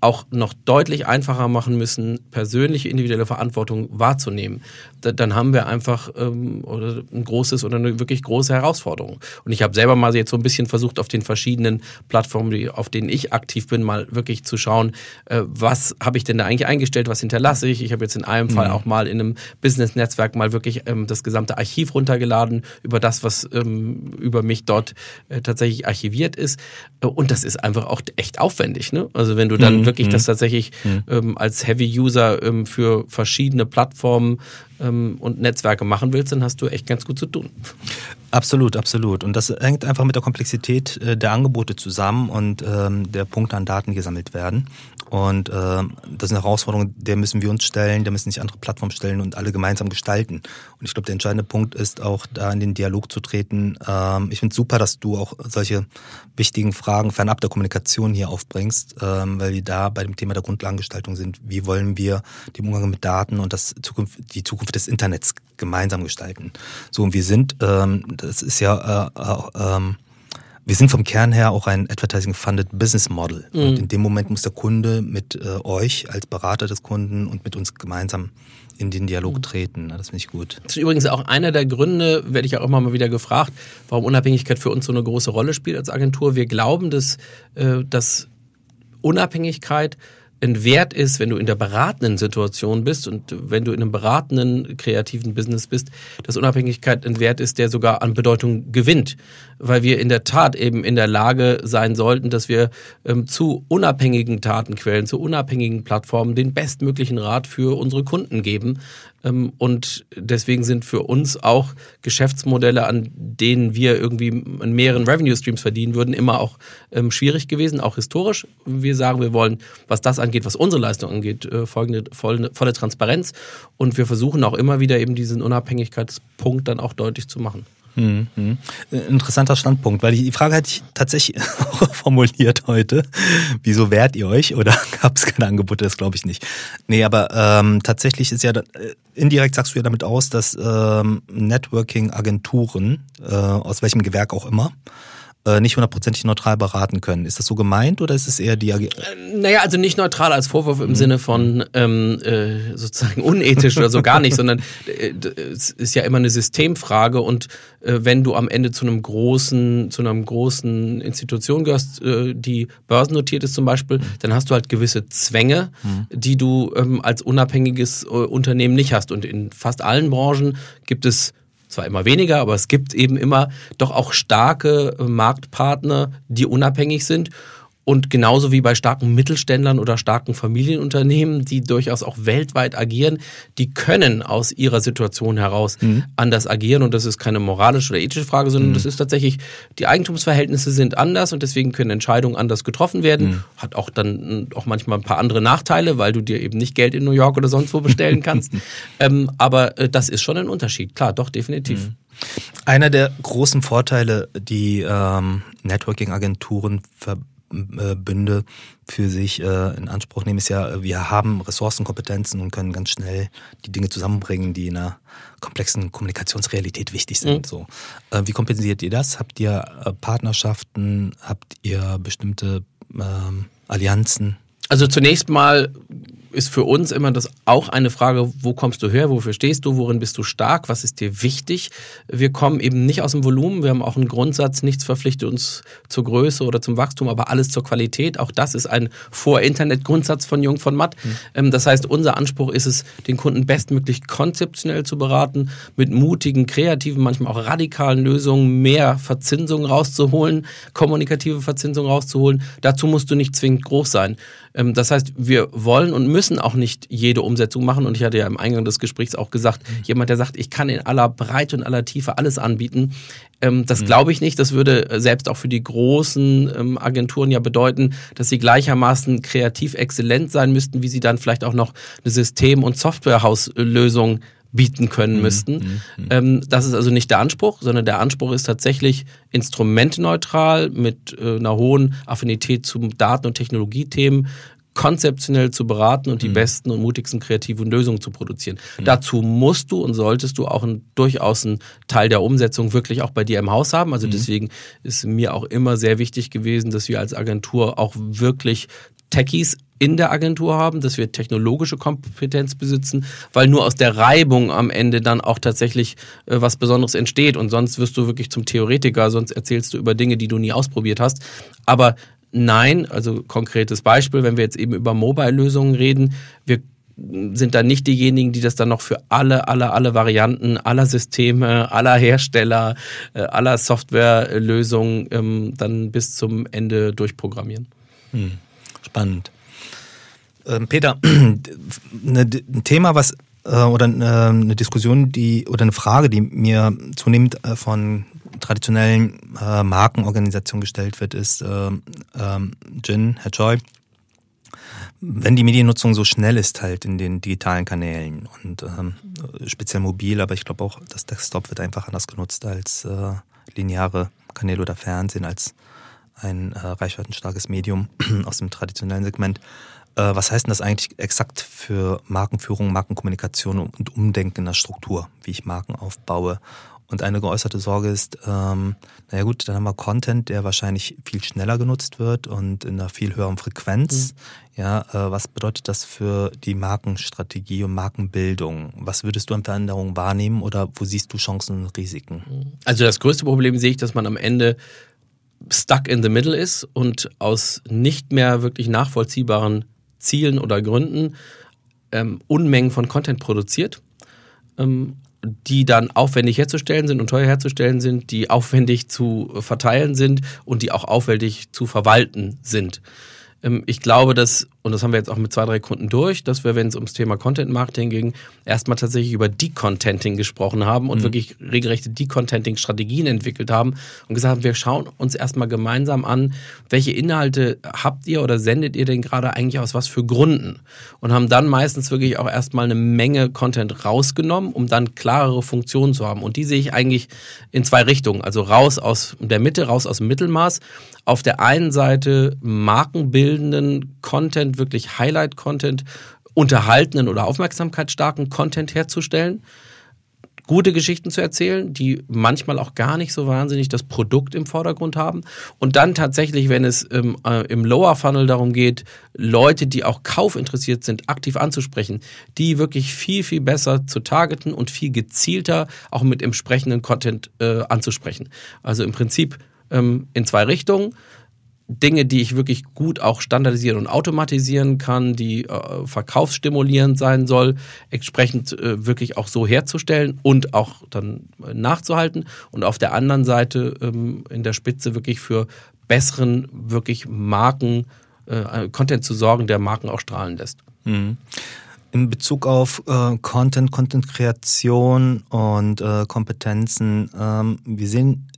auch noch deutlich einfacher machen müssen, persönliche individuelle Verantwortung wahrzunehmen, dann haben wir einfach ähm, oder ein großes oder eine wirklich große Herausforderung. Und ich habe selber mal jetzt so ein bisschen versucht, auf den verschiedenen Plattformen, die, auf denen ich aktiv bin, mal wirklich zu schauen, äh, was habe ich denn da eigentlich eingestellt, was hinterlasse ich. Ich habe jetzt in einem mhm. Fall auch mal in einem Business-Netzwerk mal wirklich ähm, das gesamte Archiv runtergeladen über das, was ähm, über mich dort äh, tatsächlich archiviert ist. Äh, und das ist einfach auch echt aufwendig. Ne? Also wenn du dann mhm wirklich mhm. das tatsächlich mhm. ähm, als Heavy-User ähm, für verschiedene Plattformen und Netzwerke machen willst, dann hast du echt ganz gut zu tun. Absolut, absolut. Und das hängt einfach mit der Komplexität äh, der Angebote zusammen und ähm, der Punkte an Daten gesammelt werden. Und äh, das ist eine Herausforderung, der müssen wir uns stellen, der müssen sich andere Plattformen stellen und alle gemeinsam gestalten. Und ich glaube, der entscheidende Punkt ist auch, da in den Dialog zu treten. Ähm, ich finde es super, dass du auch solche wichtigen Fragen fernab der Kommunikation hier aufbringst, ähm, weil wir da bei dem Thema der Grundlagengestaltung sind. Wie wollen wir den Umgang mit Daten und das Zukunft, die Zukunft des Internets gemeinsam gestalten? So, und wir sind, ähm, das ist ja äh, äh, wir sind vom Kern her auch ein Advertising-Funded Business Model. Mhm. Und in dem Moment muss der Kunde mit äh, euch als Berater des Kunden und mit uns gemeinsam in den Dialog mhm. treten. Das finde ich gut. Das ist übrigens auch einer der Gründe, werde ich auch immer mal wieder gefragt, warum Unabhängigkeit für uns so eine große Rolle spielt als Agentur. Wir glauben, dass, äh, dass Unabhängigkeit ein Wert ist, wenn du in der beratenden Situation bist und wenn du in einem beratenden, kreativen Business bist, dass Unabhängigkeit ein Wert ist, der sogar an Bedeutung gewinnt. Weil wir in der Tat eben in der Lage sein sollten, dass wir ähm, zu unabhängigen Datenquellen, zu unabhängigen Plattformen den bestmöglichen Rat für unsere Kunden geben. Ähm, und deswegen sind für uns auch Geschäftsmodelle, an denen wir irgendwie in mehreren Revenue Streams verdienen würden, immer auch ähm, schwierig gewesen, auch historisch. Wir sagen, wir wollen, was das angeht, was unsere Leistung angeht, äh, folgende volle, volle Transparenz. Und wir versuchen auch immer wieder eben diesen Unabhängigkeitspunkt dann auch deutlich zu machen. Mhm. Interessanter Standpunkt, weil die Frage hatte ich tatsächlich auch formuliert heute. Wieso wehrt ihr euch? Oder gab es keine Angebote? Das glaube ich nicht. Nee, aber ähm, tatsächlich ist ja, äh, indirekt sagst du ja damit aus, dass ähm, Networking-Agenturen, äh, aus welchem Gewerk auch immer, nicht hundertprozentig neutral beraten können. Ist das so gemeint oder ist es eher die... Äh, naja, also nicht neutral als Vorwurf im mhm. Sinne von ähm, äh, sozusagen unethisch oder so gar nicht, sondern äh, es ist ja immer eine Systemfrage und äh, wenn du am Ende zu einem großen, zu einer großen Institution gehörst, äh, die börsennotiert ist zum Beispiel, dann hast du halt gewisse Zwänge, mhm. die du ähm, als unabhängiges äh, Unternehmen nicht hast. Und in fast allen Branchen gibt es zwar immer weniger, aber es gibt eben immer doch auch starke Marktpartner, die unabhängig sind und genauso wie bei starken Mittelständlern oder starken Familienunternehmen, die durchaus auch weltweit agieren, die können aus ihrer Situation heraus mhm. anders agieren. Und das ist keine moralische oder ethische Frage, sondern mhm. das ist tatsächlich, die Eigentumsverhältnisse sind anders und deswegen können Entscheidungen anders getroffen werden. Mhm. Hat auch dann auch manchmal ein paar andere Nachteile, weil du dir eben nicht Geld in New York oder sonst wo bestellen kannst. ähm, aber äh, das ist schon ein Unterschied. Klar, doch, definitiv. Mhm. Einer der großen Vorteile, die ähm, Networking-Agenturen verbinden, Bünde für sich äh, in Anspruch nehmen, ist ja, wir haben Ressourcenkompetenzen und können ganz schnell die Dinge zusammenbringen, die in einer komplexen Kommunikationsrealität wichtig sind. Mhm. So. Äh, wie kompensiert ihr das? Habt ihr äh, Partnerschaften? Habt ihr bestimmte ähm, Allianzen? Also zunächst mal ist für uns immer das auch eine Frage, wo kommst du her, wofür stehst du, worin bist du stark, was ist dir wichtig. Wir kommen eben nicht aus dem Volumen, wir haben auch einen Grundsatz, nichts verpflichtet uns zur Größe oder zum Wachstum, aber alles zur Qualität. Auch das ist ein Vor-Internet-Grundsatz von Jung von Matt. Mhm. Das heißt, unser Anspruch ist es, den Kunden bestmöglich konzeptionell zu beraten, mit mutigen, kreativen, manchmal auch radikalen Lösungen mehr Verzinsung rauszuholen, kommunikative Verzinsung rauszuholen. Dazu musst du nicht zwingend groß sein. Ähm, das heißt, wir wollen und müssen auch nicht jede Umsetzung machen. Und ich hatte ja im Eingang des Gesprächs auch gesagt, jemand, der sagt, ich kann in aller Breite und aller Tiefe alles anbieten, ähm, das mhm. glaube ich nicht. Das würde äh, selbst auch für die großen ähm, Agenturen ja bedeuten, dass sie gleichermaßen kreativ exzellent sein müssten, wie sie dann vielleicht auch noch eine System- und Softwarehauslösung bieten können mhm. müssten. Mhm. Ähm, das ist also nicht der Anspruch, sondern der Anspruch ist tatsächlich instrumentneutral mit äh, einer hohen Affinität zu Daten- und Technologiethemen konzeptionell zu beraten und die mhm. besten und mutigsten kreativen Lösungen zu produzieren. Mhm. Dazu musst du und solltest du auch ein, durchaus einen Teil der Umsetzung wirklich auch bei dir im Haus haben. Also mhm. deswegen ist mir auch immer sehr wichtig gewesen, dass wir als Agentur auch wirklich Techies in der Agentur haben, dass wir technologische Kompetenz besitzen, weil nur aus der Reibung am Ende dann auch tatsächlich äh, was Besonderes entsteht und sonst wirst du wirklich zum Theoretiker, sonst erzählst du über Dinge, die du nie ausprobiert hast. Aber nein, also konkretes Beispiel, wenn wir jetzt eben über Mobile-Lösungen reden, wir sind da nicht diejenigen, die das dann noch für alle, alle, alle Varianten, aller Systeme, aller Hersteller, äh, aller Softwarelösungen ähm, dann bis zum Ende durchprogrammieren. Hm. Spannend. Ähm, Peter, ein Thema, was äh, oder eine Diskussion, die oder eine Frage, die mir zunehmend äh, von traditionellen äh, Markenorganisationen gestellt wird, ist äh, äh, Jin, Herr Choi, wenn die Mediennutzung so schnell ist halt in den digitalen Kanälen und ähm, speziell mobil, aber ich glaube auch, das Desktop wird einfach anders genutzt als äh, lineare Kanäle oder Fernsehen, als ein äh, reichweitenstarkes Medium aus dem traditionellen Segment. Äh, was heißt denn das eigentlich exakt für Markenführung, Markenkommunikation und Umdenken in der Struktur, wie ich Marken aufbaue? Und eine geäußerte Sorge ist, ähm, naja gut, dann haben wir Content, der wahrscheinlich viel schneller genutzt wird und in einer viel höheren Frequenz. Mhm. Ja, äh, was bedeutet das für die Markenstrategie und Markenbildung? Was würdest du an Veränderungen wahrnehmen oder wo siehst du Chancen und Risiken? Also das größte Problem sehe ich, dass man am Ende stuck in the middle ist und aus nicht mehr wirklich nachvollziehbaren Zielen oder Gründen ähm, Unmengen von Content produziert, ähm, die dann aufwendig herzustellen sind und teuer herzustellen sind, die aufwendig zu verteilen sind und die auch aufwendig zu verwalten sind. Ähm, ich glaube, dass, und das haben wir jetzt auch mit zwei, drei Kunden durch, dass wir, wenn es ums Thema Content Marketing ging, erstmal tatsächlich über Decontenting gesprochen haben und mhm. wirklich regelrechte Decontenting-Strategien entwickelt haben und gesagt haben, wir schauen uns erstmal gemeinsam an, welche Inhalte habt ihr oder sendet ihr denn gerade eigentlich aus was für Gründen? Und haben dann meistens wirklich auch erstmal eine Menge Content rausgenommen, um dann klarere Funktionen zu haben. Und die sehe ich eigentlich in zwei Richtungen. Also raus aus der Mitte, raus aus dem Mittelmaß. Auf der einen Seite markenbildenden Content, wirklich Highlight-Content, unterhaltenen oder aufmerksamkeitsstarken Content herzustellen, gute Geschichten zu erzählen, die manchmal auch gar nicht so wahnsinnig das Produkt im Vordergrund haben. Und dann tatsächlich, wenn es ähm, äh, im Lower Funnel darum geht, Leute, die auch kaufinteressiert sind, aktiv anzusprechen, die wirklich viel, viel besser zu targeten und viel gezielter auch mit entsprechenden Content äh, anzusprechen. Also im Prinzip ähm, in zwei Richtungen. Dinge, die ich wirklich gut auch standardisieren und automatisieren kann, die äh, verkaufsstimulierend sein soll, entsprechend äh, wirklich auch so herzustellen und auch dann äh, nachzuhalten. Und auf der anderen Seite ähm, in der Spitze wirklich für besseren, wirklich Marken, äh, Content zu sorgen, der Marken auch strahlen lässt. Mhm. In Bezug auf äh, Content, Content-Kreation und äh, Kompetenzen, ähm, wir sehen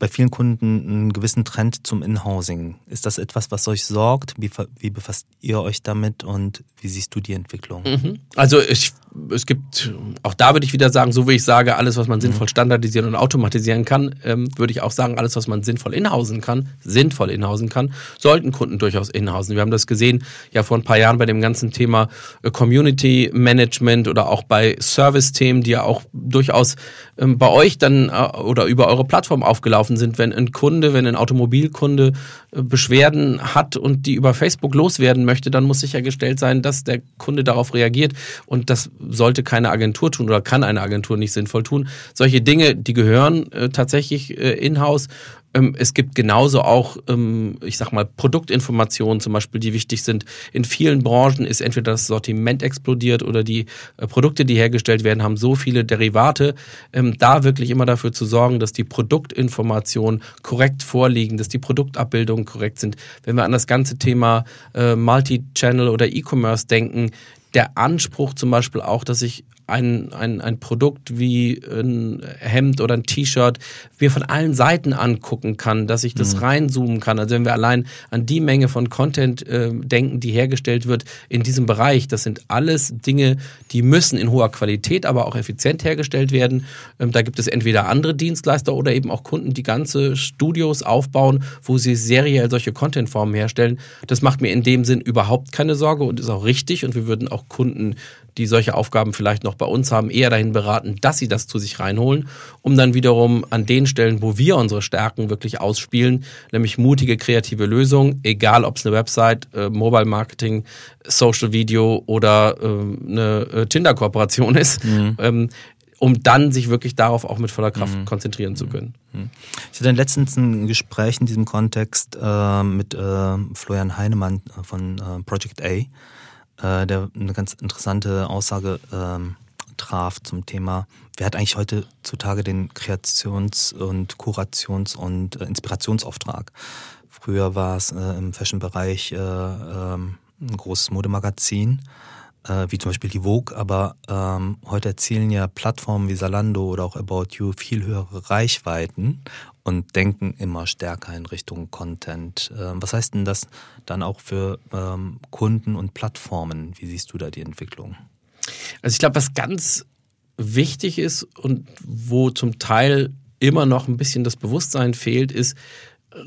bei vielen Kunden einen gewissen Trend zum Inhousing. Ist das etwas, was euch sorgt? Wie, wie befasst ihr euch damit und wie siehst du die Entwicklung? Mhm. Also ich, es gibt, auch da würde ich wieder sagen, so wie ich sage, alles, was man mhm. sinnvoll standardisieren und automatisieren kann, ähm, würde ich auch sagen, alles, was man sinnvoll inhausen kann, sinnvoll inhausen kann, sollten Kunden durchaus inhausen. Wir haben das gesehen ja vor ein paar Jahren bei dem ganzen Thema äh, Community Management oder auch bei Service-Themen, die ja auch durchaus ähm, bei euch dann äh, oder über eure Plattform aufgelaufen sind, wenn ein Kunde, wenn ein Automobilkunde äh, Beschwerden hat und die über Facebook loswerden möchte, dann muss sichergestellt sein, dass der Kunde darauf reagiert und das sollte keine Agentur tun oder kann eine Agentur nicht sinnvoll tun. Solche Dinge, die gehören äh, tatsächlich äh, in-house es gibt genauso auch, ähm, ich sag mal, Produktinformationen zum Beispiel, die wichtig sind. In vielen Branchen ist entweder das Sortiment explodiert oder die äh, Produkte, die hergestellt werden, haben so viele Derivate. Ähm, da wirklich immer dafür zu sorgen, dass die Produktinformationen korrekt vorliegen, dass die Produktabbildungen korrekt sind. Wenn wir an das ganze Thema äh, Multi-Channel oder E-Commerce denken, der Anspruch zum Beispiel auch, dass ich ein, ein, ein Produkt wie ein Hemd oder ein T-Shirt mir von allen Seiten angucken kann, dass ich das mhm. reinzoomen kann. Also wenn wir allein an die Menge von Content äh, denken, die hergestellt wird in diesem Bereich, das sind alles Dinge, die müssen in hoher Qualität, aber auch effizient hergestellt werden. Ähm, da gibt es entweder andere Dienstleister oder eben auch Kunden, die ganze Studios aufbauen, wo sie seriell solche Contentformen herstellen. Das macht mir in dem Sinn überhaupt keine Sorge und ist auch richtig und wir würden auch Kunden die solche Aufgaben vielleicht noch bei uns haben, eher dahin beraten, dass sie das zu sich reinholen, um dann wiederum an den Stellen, wo wir unsere Stärken wirklich ausspielen, nämlich mutige, kreative Lösungen, egal ob es eine Website, äh, Mobile Marketing, Social Video oder äh, eine äh, Tinder-Kooperation ist, mhm. ähm, um dann sich wirklich darauf auch mit voller Kraft mhm. konzentrieren zu können. Mhm. Ich hatte letztens ein Gespräch in diesem Kontext äh, mit äh, Florian Heinemann von äh, Project A äh, der eine ganz interessante Aussage ähm, traf zum Thema, wer hat eigentlich heutzutage den Kreations- und Kurations- und äh, Inspirationsauftrag? Früher war es äh, im Fashion-Bereich äh, ähm, ein großes Modemagazin, äh, wie zum Beispiel die Vogue, aber ähm, heute erzielen ja Plattformen wie Salando oder auch About You viel höhere Reichweiten und denken immer stärker in Richtung Content. Ähm, was heißt denn das dann auch für ähm, Kunden und Plattformen? Wie siehst du da die Entwicklung? Also ich glaube, was ganz wichtig ist und wo zum Teil immer noch ein bisschen das Bewusstsein fehlt, ist,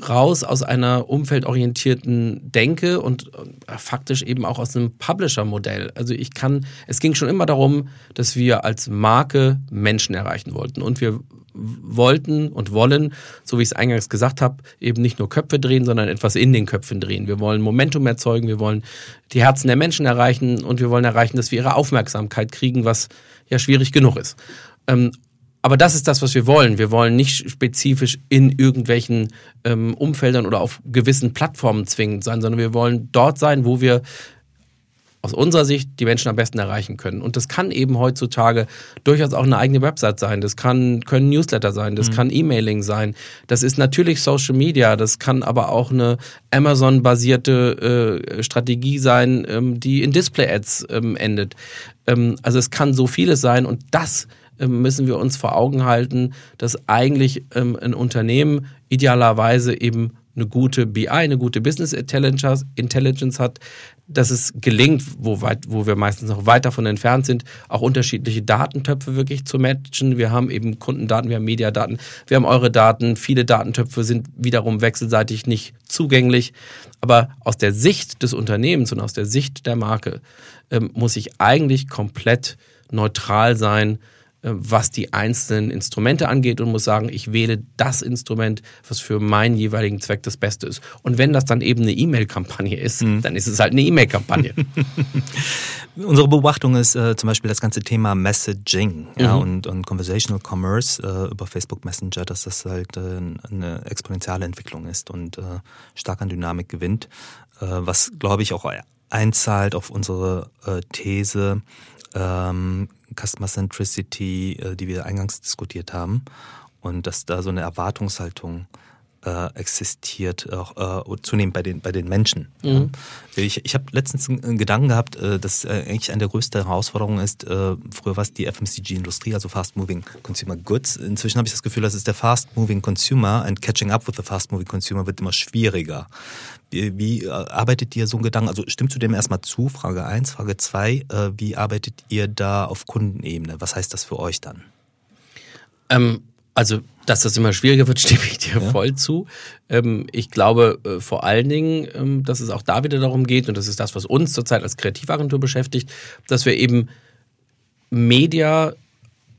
raus aus einer umfeldorientierten Denke und äh, faktisch eben auch aus einem Publisher-Modell. Also ich kann, es ging schon immer darum, dass wir als Marke Menschen erreichen wollten und wir wollten und wollen, so wie ich es eingangs gesagt habe, eben nicht nur Köpfe drehen, sondern etwas in den Köpfen drehen. Wir wollen Momentum erzeugen, wir wollen die Herzen der Menschen erreichen und wir wollen erreichen, dass wir ihre Aufmerksamkeit kriegen, was ja schwierig genug ist. Aber das ist das, was wir wollen. Wir wollen nicht spezifisch in irgendwelchen ähm, Umfeldern oder auf gewissen Plattformen zwingend sein, sondern wir wollen dort sein, wo wir aus unserer Sicht die Menschen am besten erreichen können. Und das kann eben heutzutage durchaus auch eine eigene Website sein. Das kann, können Newsletter sein, das mhm. kann E-Mailing sein. Das ist natürlich Social Media, das kann aber auch eine Amazon-basierte äh, Strategie sein, ähm, die in Display-Ads ähm, endet. Ähm, also es kann so vieles sein und das ähm, müssen wir uns vor Augen halten, dass eigentlich ähm, ein Unternehmen idealerweise eben eine gute BI, eine gute Business Intelligence, hat, dass es gelingt, wo, weit, wo wir meistens noch weit davon entfernt sind, auch unterschiedliche Datentöpfe wirklich zu matchen. Wir haben eben Kundendaten, wir haben Mediadaten, wir haben eure Daten. Viele Datentöpfe sind wiederum wechselseitig nicht zugänglich. Aber aus der Sicht des Unternehmens und aus der Sicht der Marke ähm, muss ich eigentlich komplett neutral sein was die einzelnen Instrumente angeht und muss sagen, ich wähle das Instrument, was für meinen jeweiligen Zweck das Beste ist. Und wenn das dann eben eine E-Mail-Kampagne ist, mhm. dann ist es halt eine E-Mail-Kampagne. Unsere Beobachtung ist äh, zum Beispiel das ganze Thema Messaging mhm. ja, und, und Conversational Commerce äh, über Facebook Messenger, dass das halt äh, eine exponentielle Entwicklung ist und äh, stark an Dynamik gewinnt, äh, was glaube ich auch einzahlt auf unsere These, ähm, Customer Centricity, äh, die wir eingangs diskutiert haben. Und dass da so eine Erwartungshaltung äh, existiert, auch äh, zunehmend bei den, bei den Menschen. Mhm. Ich, ich habe letztens einen Gedanken gehabt, äh, dass äh, eigentlich eine der größten Herausforderungen ist, äh, früher war es die FMCG-Industrie, also Fast Moving Consumer Goods. Inzwischen habe ich das Gefühl, dass es der Fast Moving Consumer and Catching Up with the Fast Moving Consumer wird immer schwieriger. Wie, wie äh, arbeitet ihr so einen Gedanken? Also stimmst du dem erstmal zu? Frage eins, Frage zwei, äh, wie arbeitet ihr da auf Kundenebene? Was heißt das für euch dann? Ähm, also, dass das immer schwieriger wird, stimme ich dir ja. voll zu. Ähm, ich glaube äh, vor allen Dingen, ähm, dass es auch da wieder darum geht, und das ist das, was uns zurzeit als Kreativagentur beschäftigt, dass wir eben Media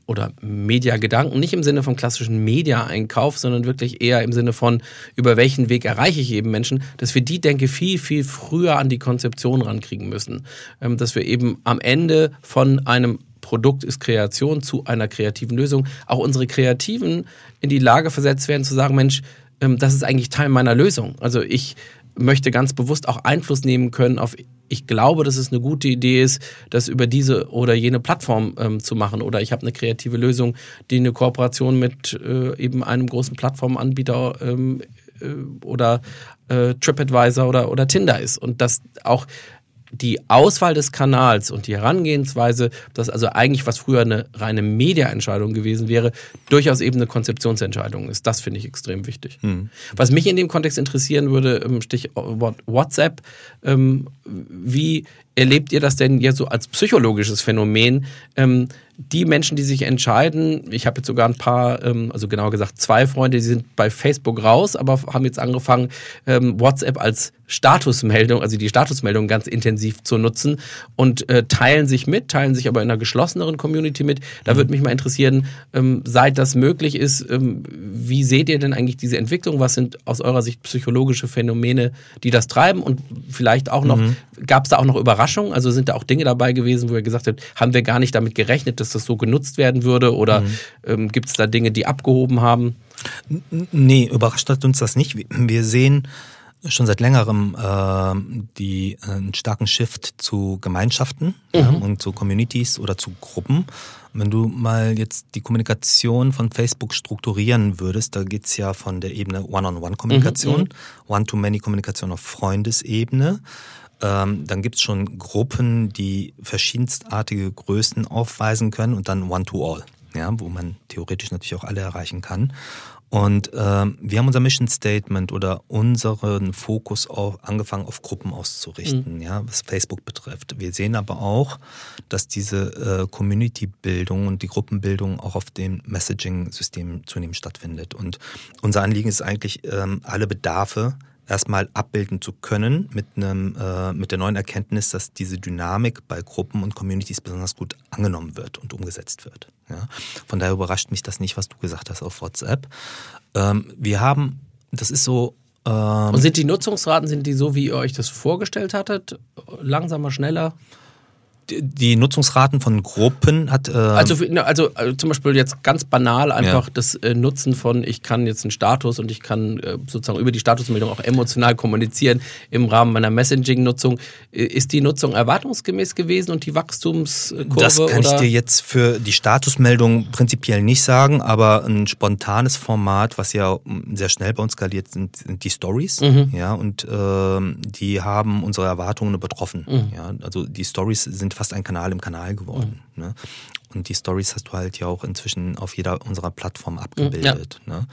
oder Mediagedanken, nicht im Sinne von klassischen Media-Einkauf, sondern wirklich eher im Sinne von, über welchen Weg erreiche ich eben Menschen, dass wir die, denke viel, viel früher an die Konzeption rankriegen müssen. Ähm, dass wir eben am Ende von einem Produkt ist Kreation zu einer kreativen Lösung, auch unsere Kreativen in die Lage versetzt werden zu sagen, Mensch, ähm, das ist eigentlich Teil meiner Lösung. Also ich möchte ganz bewusst auch Einfluss nehmen können auf, ich glaube, dass es eine gute Idee ist, das über diese oder jene Plattform ähm, zu machen. Oder ich habe eine kreative Lösung, die eine Kooperation mit äh, eben einem großen Plattformanbieter ähm, äh, oder äh, TripAdvisor oder, oder Tinder ist. Und dass auch die Auswahl des Kanals und die Herangehensweise, das also eigentlich, was früher eine reine Media-Entscheidung gewesen wäre, durchaus eben eine Konzeptionsentscheidung ist. Das finde ich extrem wichtig. Mhm. Was mich in dem Kontext interessieren würde, Stichwort WhatsApp, ähm, wie erlebt ihr das denn jetzt so als psychologisches Phänomen? Ähm, die Menschen, die sich entscheiden, ich habe jetzt sogar ein paar, ähm, also genauer gesagt zwei Freunde, die sind bei Facebook raus, aber haben jetzt angefangen, ähm, WhatsApp als Statusmeldung, also die Statusmeldung ganz intensiv zu nutzen und äh, teilen sich mit, teilen sich aber in einer geschlosseneren Community mit. Da mhm. würde mich mal interessieren, ähm, seit das möglich ist, ähm, wie seht ihr denn eigentlich diese Entwicklung? Was sind aus eurer Sicht psychologische Phänomene, die das treiben? Und vielleicht auch noch, mhm. gab es da auch noch Überraschungen? Also sind da auch Dinge dabei gewesen, wo ihr gesagt habt, haben wir gar nicht damit gerechnet, dass das so genutzt werden würde? Oder mhm. ähm, gibt es da Dinge, die abgehoben haben? Nee, überrascht hat uns das nicht. Wir sehen schon seit längerem äh, die, äh, einen starken Shift zu Gemeinschaften mhm. ja, und zu Communities oder zu Gruppen. Wenn du mal jetzt die Kommunikation von Facebook strukturieren würdest, da geht's ja von der Ebene One-on-One-Kommunikation, mhm. One-to-Many-Kommunikation auf Freundesebene. Ähm, dann gibt's schon Gruppen, die verschiedenstartige Größen aufweisen können und dann One-to-All, ja, wo man theoretisch natürlich auch alle erreichen kann. Und ähm, wir haben unser Mission Statement oder unseren Fokus auch angefangen auf Gruppen auszurichten, mhm. ja, was Facebook betrifft. Wir sehen aber auch, dass diese äh, Community-Bildung und die Gruppenbildung auch auf dem Messaging-System zunehmend stattfindet. Und unser Anliegen ist eigentlich, ähm, alle Bedarfe erstmal abbilden zu können mit einem äh, mit der neuen Erkenntnis, dass diese Dynamik bei Gruppen und Communities besonders gut angenommen wird und umgesetzt wird. Ja? Von daher überrascht mich das nicht, was du gesagt hast auf WhatsApp. Ähm, wir haben, das ist so. Ähm, und sind die Nutzungsraten, sind die so, wie ihr euch das vorgestellt hattet? Langsamer, schneller? Die Nutzungsraten von Gruppen hat. Äh also, also, also, zum Beispiel jetzt ganz banal einfach ja. das äh, Nutzen von, ich kann jetzt einen Status und ich kann äh, sozusagen über die Statusmeldung auch emotional kommunizieren im Rahmen meiner Messaging-Nutzung. Äh, ist die Nutzung erwartungsgemäß gewesen und die Wachstumskurve? Das kann oder? ich dir jetzt für die Statusmeldung prinzipiell nicht sagen, aber ein spontanes Format, was ja sehr schnell bei uns skaliert, sind, sind die Stories. Mhm. Ja, und ähm, die haben unsere Erwartungen übertroffen. Mhm. Ja, also die Stories sind fast ein Kanal im Kanal geworden. Mhm. Ne? Und die Stories hast du halt ja auch inzwischen auf jeder unserer Plattformen abgebildet. Ja. Ne?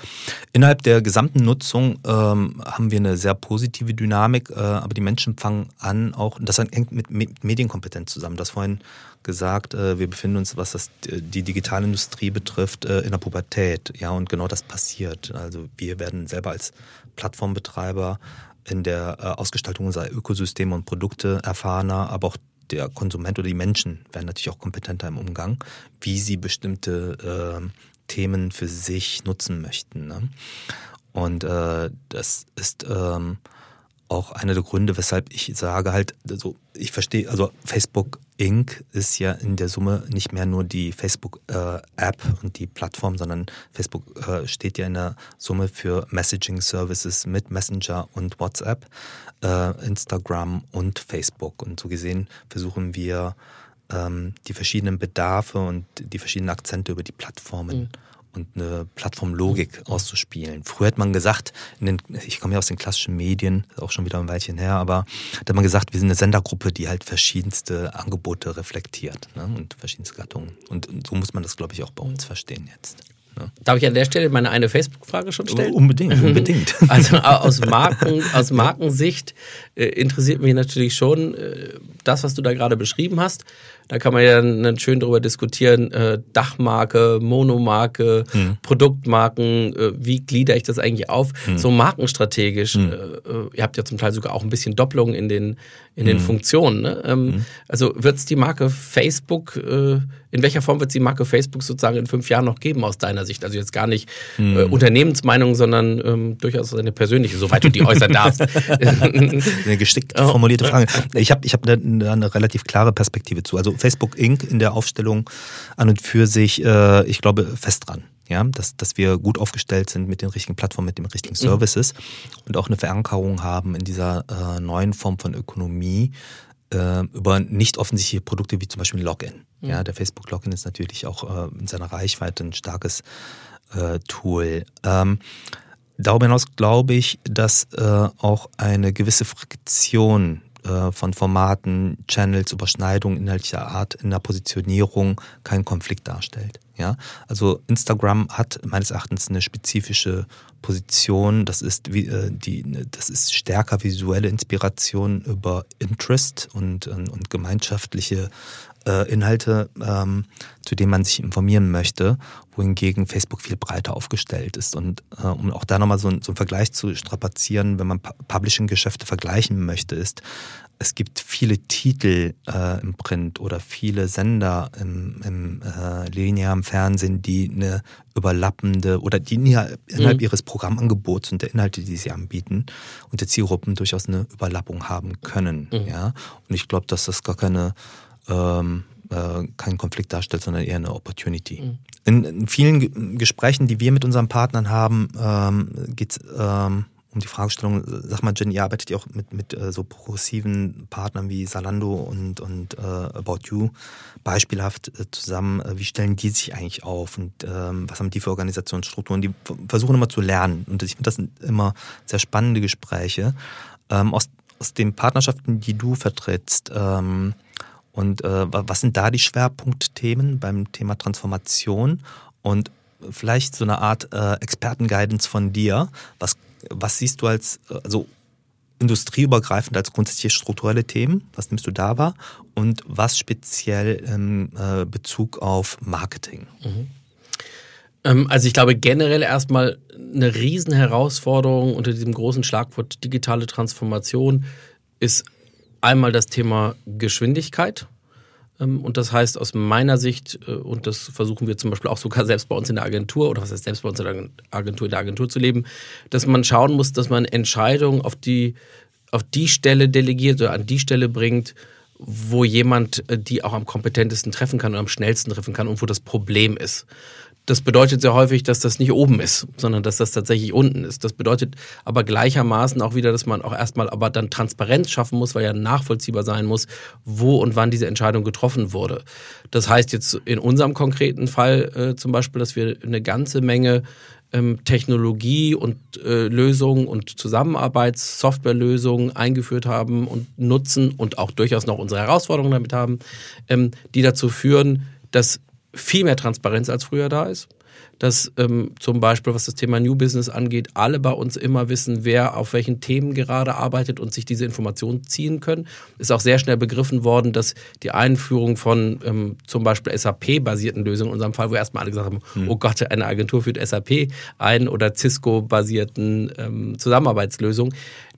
Innerhalb der gesamten Nutzung ähm, haben wir eine sehr positive Dynamik, äh, aber die Menschen fangen an, auch, das hängt mit Medienkompetenz zusammen. Das vorhin gesagt, äh, wir befinden uns, was das, die Digitalindustrie betrifft, äh, in der Pubertät. Ja, und genau das passiert. Also wir werden selber als Plattformbetreiber in der äh, Ausgestaltung unserer Ökosysteme und Produkte erfahrener, aber auch der Konsument oder die Menschen werden natürlich auch kompetenter im Umgang, wie sie bestimmte äh, Themen für sich nutzen möchten. Ne? Und äh, das ist ähm, auch einer der Gründe, weshalb ich sage halt, also ich verstehe, also Facebook Inc. ist ja in der Summe nicht mehr nur die Facebook-App äh, und die Plattform, sondern Facebook äh, steht ja in der Summe für Messaging-Services mit Messenger und WhatsApp, äh, Instagram und Facebook. Und so gesehen versuchen wir ähm, die verschiedenen Bedarfe und die verschiedenen Akzente über die Plattformen mhm und eine Plattformlogik auszuspielen. Früher hat man gesagt, den, ich komme ja aus den klassischen Medien, auch schon wieder ein Weilchen her, aber da hat man gesagt, wir sind eine Sendergruppe, die halt verschiedenste Angebote reflektiert ne, und verschiedenste Gattungen. Und, und so muss man das, glaube ich, auch bei uns verstehen jetzt. Darf ich an der Stelle meine eine Facebook-Frage schon stellen? Unbedingt, unbedingt. Also aus, Marken, aus Markensicht äh, interessiert mich natürlich schon äh, das, was du da gerade beschrieben hast. Da kann man ja dann schön drüber diskutieren, äh, Dachmarke, Monomarke, hm. Produktmarken, äh, wie glieder ich das eigentlich auf? Hm. So markenstrategisch. Hm. Äh, äh, ihr habt ja zum Teil sogar auch ein bisschen Doppelung in den, in den hm. Funktionen. Ne? Ähm, hm. also wird es die Marke Facebook, in welcher Form wird es die Marke Facebook sozusagen in fünf Jahren noch geben aus deiner Sicht? Also jetzt gar nicht äh, hm. Unternehmensmeinung, sondern ähm, durchaus eine persönliche, soweit du die äußern darfst. eine geschickt formulierte Frage. Ich habe ich hab da eine, eine relativ klare Perspektive zu. Also Facebook Inc. in der Aufstellung an und für sich, äh, ich glaube, fest dran. Ja, dass, dass wir gut aufgestellt sind mit den richtigen Plattformen, mit den richtigen mhm. Services mhm. und auch eine Verankerung haben in dieser äh, neuen Form von Ökonomie äh, über nicht offensichtliche Produkte wie zum Beispiel Login. Mhm. Ja, der Facebook Login ist natürlich auch äh, in seiner Reichweite ein starkes äh, Tool. Ähm, Darüber hinaus glaube ich, dass äh, auch eine gewisse Friktion äh, von Formaten, Channels, Überschneidungen inhaltlicher Art in der Positionierung keinen Konflikt darstellt. Ja, also Instagram hat meines Erachtens eine spezifische Position. Das ist wie äh, die, das ist stärker visuelle Inspiration über Interest und und, und gemeinschaftliche äh, Inhalte, ähm, zu denen man sich informieren möchte, wohingegen Facebook viel breiter aufgestellt ist. Und äh, um auch da nochmal so, so einen Vergleich zu strapazieren, wenn man Publishing-Geschäfte vergleichen möchte, ist, es gibt viele Titel äh, im Print oder viele Sender im, im äh, linearen Fernsehen, die eine überlappende oder die innerhalb mhm. ihres Programmangebots und der Inhalte, die sie anbieten und der Zielgruppen durchaus eine Überlappung haben können. Mhm. Ja? Und ich glaube, dass das gar keine ähm, äh, keinen Konflikt darstellt, sondern eher eine Opportunity. Mhm. In, in, vielen Gesprächen, die wir mit unseren Partnern haben, ähm, geht es ähm, um die Fragestellung, sag mal, Jen, ihr arbeitet ja auch mit, mit äh, so progressiven Partnern wie Salando und, und äh, About You beispielhaft äh, zusammen. Äh, wie stellen die sich eigentlich auf und ähm, was haben die für Organisationsstrukturen? Die versuchen immer zu lernen und ich finde das sind immer sehr spannende Gespräche. Ähm, aus, aus den Partnerschaften, die du vertrittst, ähm, und äh, was sind da die Schwerpunktthemen beim Thema Transformation? Und vielleicht so eine Art äh, Expertenguidance von dir. Was, was siehst du als, also industrieübergreifend als grundsätzliche strukturelle Themen? Was nimmst du da wahr? Und was speziell im äh, Bezug auf Marketing? Mhm. Ähm, also ich glaube generell erstmal eine Riesenherausforderung unter diesem großen Schlagwort digitale Transformation ist einmal das Thema Geschwindigkeit. Ähm, und das heißt aus meiner Sicht, äh, und das versuchen wir zum Beispiel auch sogar selbst bei uns in der Agentur oder was heißt selbst bei uns in der Agentur, in der Agentur zu leben, dass man schauen muss, dass man Entscheidungen auf die, auf die Stelle delegiert oder an die Stelle bringt, wo jemand äh, die auch am kompetentesten treffen kann und am schnellsten treffen kann und wo das Problem ist. Das bedeutet sehr häufig, dass das nicht oben ist, sondern dass das tatsächlich unten ist. Das bedeutet aber gleichermaßen auch wieder, dass man auch erstmal aber dann Transparenz schaffen muss, weil ja nachvollziehbar sein muss, wo und wann diese Entscheidung getroffen wurde. Das heißt jetzt in unserem konkreten Fall äh, zum Beispiel, dass wir eine ganze Menge ähm, Technologie und äh, Lösungen und Zusammenarbeitssoftwarelösungen eingeführt haben und nutzen und auch durchaus noch unsere Herausforderungen damit haben, ähm, die dazu führen, dass viel mehr Transparenz als früher da ist. Dass ähm, zum Beispiel, was das Thema New Business angeht, alle bei uns immer wissen, wer auf welchen Themen gerade arbeitet und sich diese Informationen ziehen können. Ist auch sehr schnell begriffen worden, dass die Einführung von ähm, zum Beispiel SAP-basierten Lösungen, in unserem Fall, wo erstmal alle gesagt haben, hm. oh Gott, eine Agentur führt SAP ein oder Cisco-basierten ähm, Zusammenarbeitslösungen,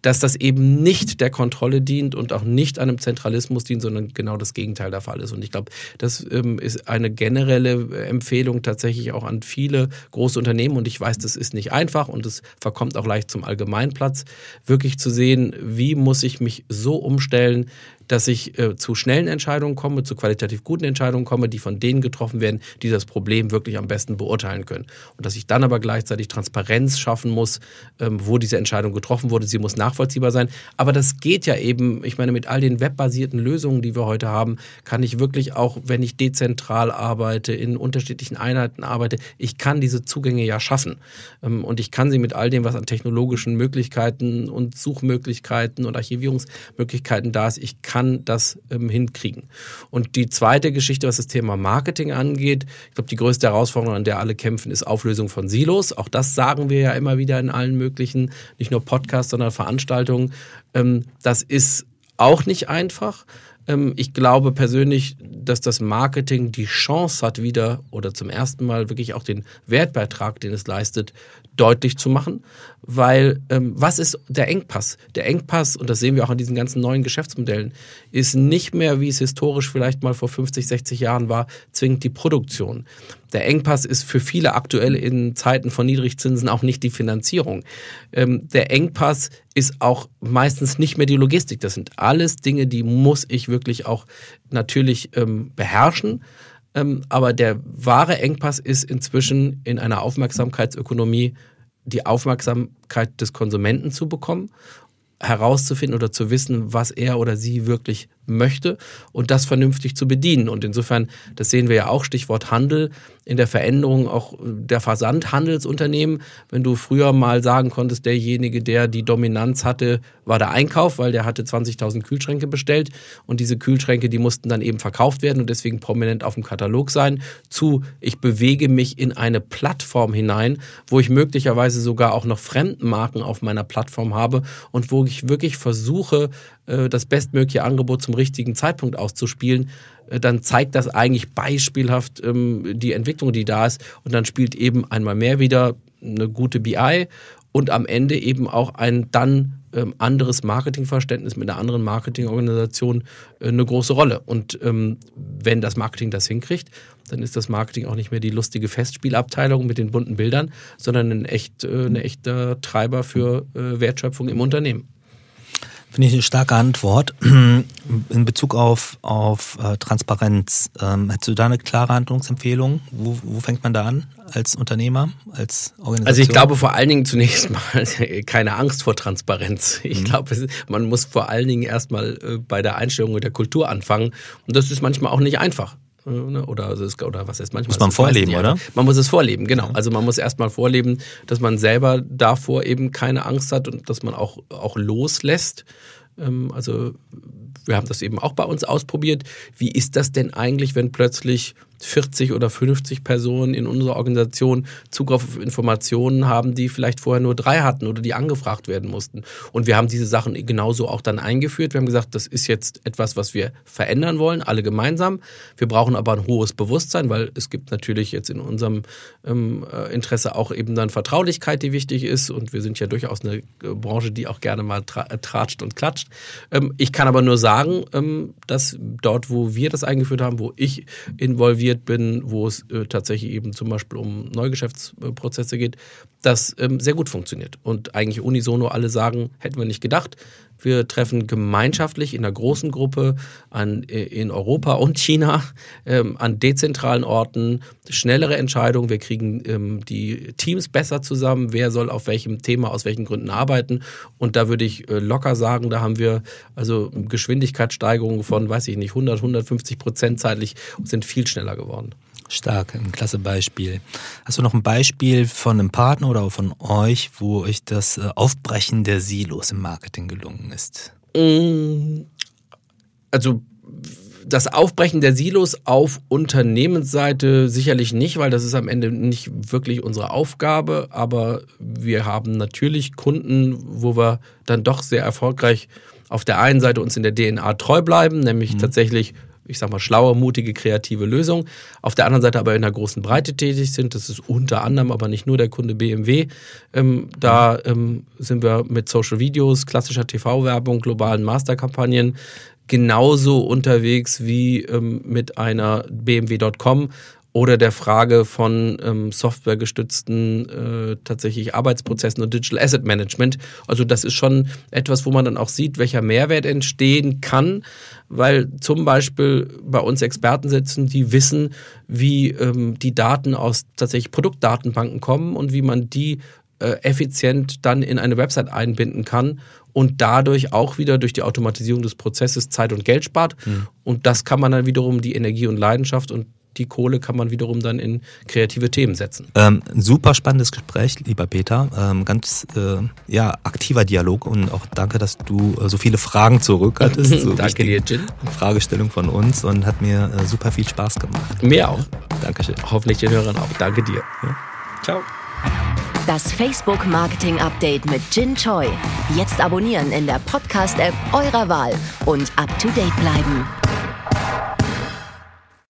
dass das eben nicht der Kontrolle dient und auch nicht einem Zentralismus dient, sondern genau das Gegenteil der Fall ist. Und ich glaube, das ähm, ist eine generelle Empfehlung tatsächlich auch an viele große Unternehmen. Und ich weiß, das ist nicht einfach und es verkommt auch leicht zum Allgemeinplatz, wirklich zu sehen, wie muss ich mich so umstellen, dass ich äh, zu schnellen Entscheidungen komme, zu qualitativ guten Entscheidungen komme, die von denen getroffen werden, die das Problem wirklich am besten beurteilen können. Und dass ich dann aber gleichzeitig Transparenz schaffen muss, ähm, wo diese Entscheidung getroffen wurde. Sie muss nachvollziehbar sein. Aber das geht ja eben, ich meine, mit all den webbasierten Lösungen, die wir heute haben, kann ich wirklich auch, wenn ich dezentral arbeite, in unterschiedlichen Einheiten arbeite, ich kann diese Zugänge ja schaffen. Ähm, und ich kann sie mit all dem, was an technologischen Möglichkeiten und Suchmöglichkeiten und Archivierungsmöglichkeiten da ist, ich kann kann das ähm, hinkriegen. Und die zweite Geschichte, was das Thema Marketing angeht, ich glaube, die größte Herausforderung, an der alle kämpfen, ist Auflösung von Silos. Auch das sagen wir ja immer wieder in allen möglichen, nicht nur Podcasts, sondern Veranstaltungen. Ähm, das ist auch nicht einfach. Ähm, ich glaube persönlich, dass das Marketing die Chance hat, wieder oder zum ersten Mal wirklich auch den Wertbeitrag, den es leistet, deutlich zu machen. Weil ähm, was ist der Engpass? Der Engpass, und das sehen wir auch an diesen ganzen neuen Geschäftsmodellen, ist nicht mehr, wie es historisch vielleicht mal vor 50, 60 Jahren war, zwingend die Produktion. Der Engpass ist für viele aktuell in Zeiten von Niedrigzinsen auch nicht die Finanzierung. Ähm, der Engpass ist auch meistens nicht mehr die Logistik. Das sind alles Dinge, die muss ich wirklich auch natürlich ähm, beherrschen. Ähm, aber der wahre Engpass ist inzwischen in einer Aufmerksamkeitsökonomie die Aufmerksamkeit des Konsumenten zu bekommen, herauszufinden oder zu wissen, was er oder sie wirklich möchte und das vernünftig zu bedienen. Und insofern, das sehen wir ja auch, Stichwort Handel, in der Veränderung auch der Versandhandelsunternehmen. Wenn du früher mal sagen konntest, derjenige, der die Dominanz hatte, war der Einkauf, weil der hatte 20.000 Kühlschränke bestellt und diese Kühlschränke, die mussten dann eben verkauft werden und deswegen prominent auf dem Katalog sein, zu ich bewege mich in eine Plattform hinein, wo ich möglicherweise sogar auch noch Fremdmarken auf meiner Plattform habe und wo ich wirklich versuche, das bestmögliche Angebot zum richtigen Zeitpunkt auszuspielen, äh, dann zeigt das eigentlich beispielhaft ähm, die Entwicklung, die da ist. Und dann spielt eben einmal mehr wieder eine gute BI und am Ende eben auch ein dann ähm, anderes Marketingverständnis mit einer anderen Marketingorganisation äh, eine große Rolle. Und ähm, wenn das Marketing das hinkriegt, dann ist das Marketing auch nicht mehr die lustige Festspielabteilung mit den bunten Bildern, sondern ein echt, äh, ein echter Treiber für äh, Wertschöpfung im Unternehmen. Finde ich eine starke Antwort. In Bezug auf, auf äh, Transparenz, ähm, hättest du da eine klare Handlungsempfehlung? Wo, wo fängt man da an als Unternehmer, als Organisation? Also ich glaube vor allen Dingen zunächst mal keine Angst vor Transparenz. Ich mhm. glaube, man muss vor allen Dingen erstmal äh, bei der Einstellung der Kultur anfangen. Und das ist manchmal auch nicht einfach. Ne? Oder, also es, oder was heißt manchmal? Muss man vorleben, oder? Man muss es vorleben, genau. Also man muss erstmal vorleben, dass man selber davor eben keine Angst hat und dass man auch, auch loslässt. Ähm, also wir haben das eben auch bei uns ausprobiert. Wie ist das denn eigentlich, wenn plötzlich 40 oder 50 Personen in unserer Organisation Zugriff auf Informationen haben, die vielleicht vorher nur drei hatten oder die angefragt werden mussten. Und wir haben diese Sachen genauso auch dann eingeführt. Wir haben gesagt, das ist jetzt etwas, was wir verändern wollen, alle gemeinsam. Wir brauchen aber ein hohes Bewusstsein, weil es gibt natürlich jetzt in unserem ähm, äh, Interesse auch eben dann Vertraulichkeit, die wichtig ist. Und wir sind ja durchaus eine äh, Branche, die auch gerne mal äh, tratscht und klatscht. Ähm, ich kann aber nur sagen, ähm, dass dort, wo wir das eingeführt haben, wo ich involviert involviert bin, wo es äh, tatsächlich eben zum Beispiel um Neugeschäftsprozesse geht, das ähm, sehr gut funktioniert. Und eigentlich unisono alle sagen, hätten wir nicht gedacht. Wir treffen gemeinschaftlich in einer großen Gruppe an, äh, in Europa und China ähm, an dezentralen Orten schnellere Entscheidungen. Wir kriegen ähm, die Teams besser zusammen. Wer soll auf welchem Thema, aus welchen Gründen arbeiten? Und da würde ich äh, locker sagen, da haben wir also Geschwindigkeitssteigerungen von, weiß ich nicht, 100, 150 Prozent zeitlich und sind viel schneller geworden. Stark, ein klasse Beispiel. Hast du noch ein Beispiel von einem Partner oder von euch, wo euch das äh, Aufbrechen der Silos im Marketing gelungen ist? Mm, also das Aufbrechen der Silos auf Unternehmensseite sicherlich nicht, weil das ist am Ende nicht wirklich unsere Aufgabe. Aber wir haben natürlich Kunden, wo wir dann doch sehr erfolgreich auf der einen Seite uns in der DNA treu bleiben, nämlich mhm. tatsächlich ich sag mal, schlaue, mutige, kreative Lösung. Auf der anderen Seite aber in einer großen Breite tätig sind. Das ist unter anderem, aber nicht nur der Kunde BMW. Ähm, da ähm, sind wir mit Social Videos, klassischer TV-Werbung, globalen Masterkampagnen genauso unterwegs wie ähm, mit einer BMW.com oder der Frage von ähm, softwaregestützten äh, tatsächlich Arbeitsprozessen und Digital Asset Management. Also das ist schon etwas, wo man dann auch sieht, welcher Mehrwert entstehen kann, weil zum Beispiel bei uns Experten sitzen, die wissen, wie ähm, die Daten aus tatsächlich Produktdatenbanken kommen und wie man die äh, effizient dann in eine Website einbinden kann und dadurch auch wieder durch die Automatisierung des Prozesses Zeit und Geld spart. Mhm. Und das kann man dann wiederum die Energie und Leidenschaft und die Kohle kann man wiederum dann in kreative Themen setzen. Ähm, super spannendes Gespräch, lieber Peter. Ähm, ganz äh, ja, aktiver Dialog und auch danke, dass du äh, so viele Fragen zurück hattest. So danke dir, Jin. Fragestellung von uns und hat mir äh, super viel Spaß gemacht. Mir auch. Dankeschön. Hoffentlich den Hörern auch. Danke dir. Ja. Ciao. Das Facebook Marketing Update mit Jin Choi. Jetzt abonnieren in der Podcast-App eurer Wahl und up to date bleiben.